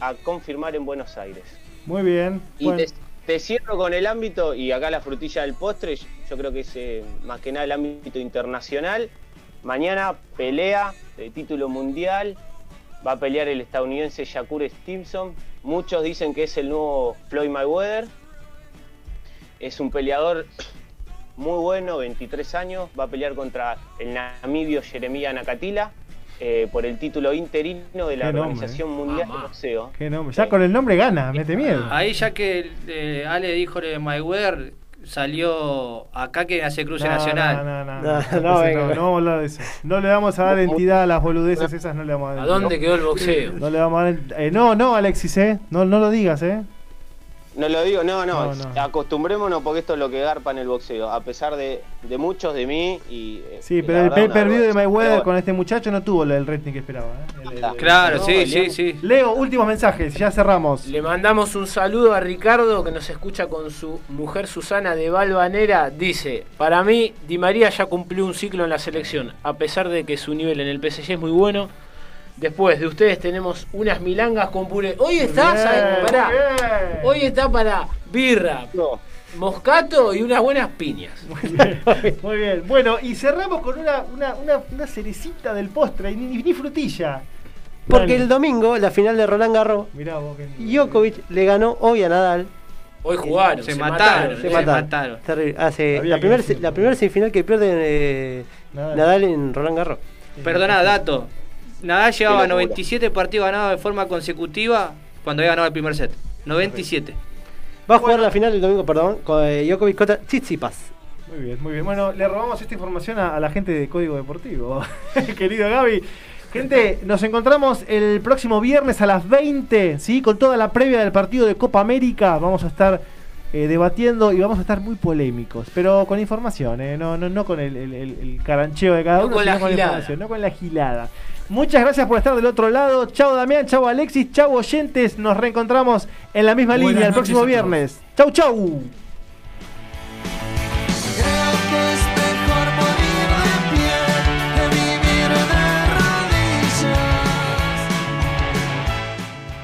a confirmar en Buenos Aires. Muy bien. Y Bueno, te, te cierro con el ámbito, y acá la frutilla del postre, yo creo que es eh, más que nada el ámbito internacional. Mañana pelea de título mundial, va a pelear el estadounidense Shakur Stevenson. Muchos dicen que es el nuevo Floyd Mayweather. Es un peleador muy bueno, 23 años, va a pelear contra el namibio Jeremia Nakatila eh, por el título interino de la Qué nombre, Organización Mundial Mamá. de Boxeo. qué nombre. Ya con el nombre gana, mete miedo. Ahí ya que eh, Ale dijo de Mayweather, salió acá que hace cruce No, nacional. No, no, no, No, no, no, no, venga. no vamos a hablar de eso. No le vamos a dar entidad a las boludeces esas, no le vamos a dar ¿A dónde quedó el boxeo? No le vamos a dar. eh, no, no, Alexis, eh. No, no lo digas, eh. No lo digo, no, no, No, no. acostumbrémonos porque esto es lo que garpa en el boxeo, a pesar de, de muchos de mí y... eh, Sí, y pero el verdad, pay una per view de. Mayweather Pero con este muchacho no tuvo el rating que esperaba. eh. El- el- el- Claro, sí, sí, sí. Leo, últimos mensajes, ya cerramos. Le mandamos un saludo a Ricardo que nos escucha con su mujer Susana de Valvanera. Dice, para mí Di María ya cumplió un ciclo en la selección, a pesar de que su nivel en el PSG es muy bueno. Después de ustedes tenemos unas milangas con puré. Hoy está, Bien, ¿sabes? Pará. bien. Hoy está para birra, No, moscato y unas buenas piñas. Muy bien, muy bien. Bueno, y cerramos con una, una, una, una cerecita del postre, ni, ni frutilla. Porque Dale. el domingo, la final de Roland Garros, Mirá vos que- Djokovic le ganó hoy a Nadal. Hoy jugaron, Se se, mataron, mataron. Se se mataron. mataron. Terrible. Hace Había la que primera decirlo. la primera semifinal que pierde eh, Nadal. Nadal. en Roland Garros. Perdona, dato. Nadal llevaba locura. 97 partidos ganados de forma consecutiva cuando había ganado el primer set. 97. Va a jugar la final el domingo, perdón, con eh, Djokovic contra Tsitsipas. Muy bien, muy bien. Bueno, le robamos esta información a, a la gente de Código Deportivo, querido Gaby. Gente, nos encontramos el próximo viernes a las 20, ¿sí? Con toda la previa del partido de Copa América. Vamos a estar eh, debatiendo y vamos a estar muy polémicos, pero con información, ¿eh? no, no, no con el, el- el- el carancheo de cada No uno, con sino la con gilada. información, no con la gilada. Muchas gracias por estar del otro lado. Chao Damián, chao Alexis, chao oyentes. Nos reencontramos en la misma línea el próximo viernes. Chau, chau.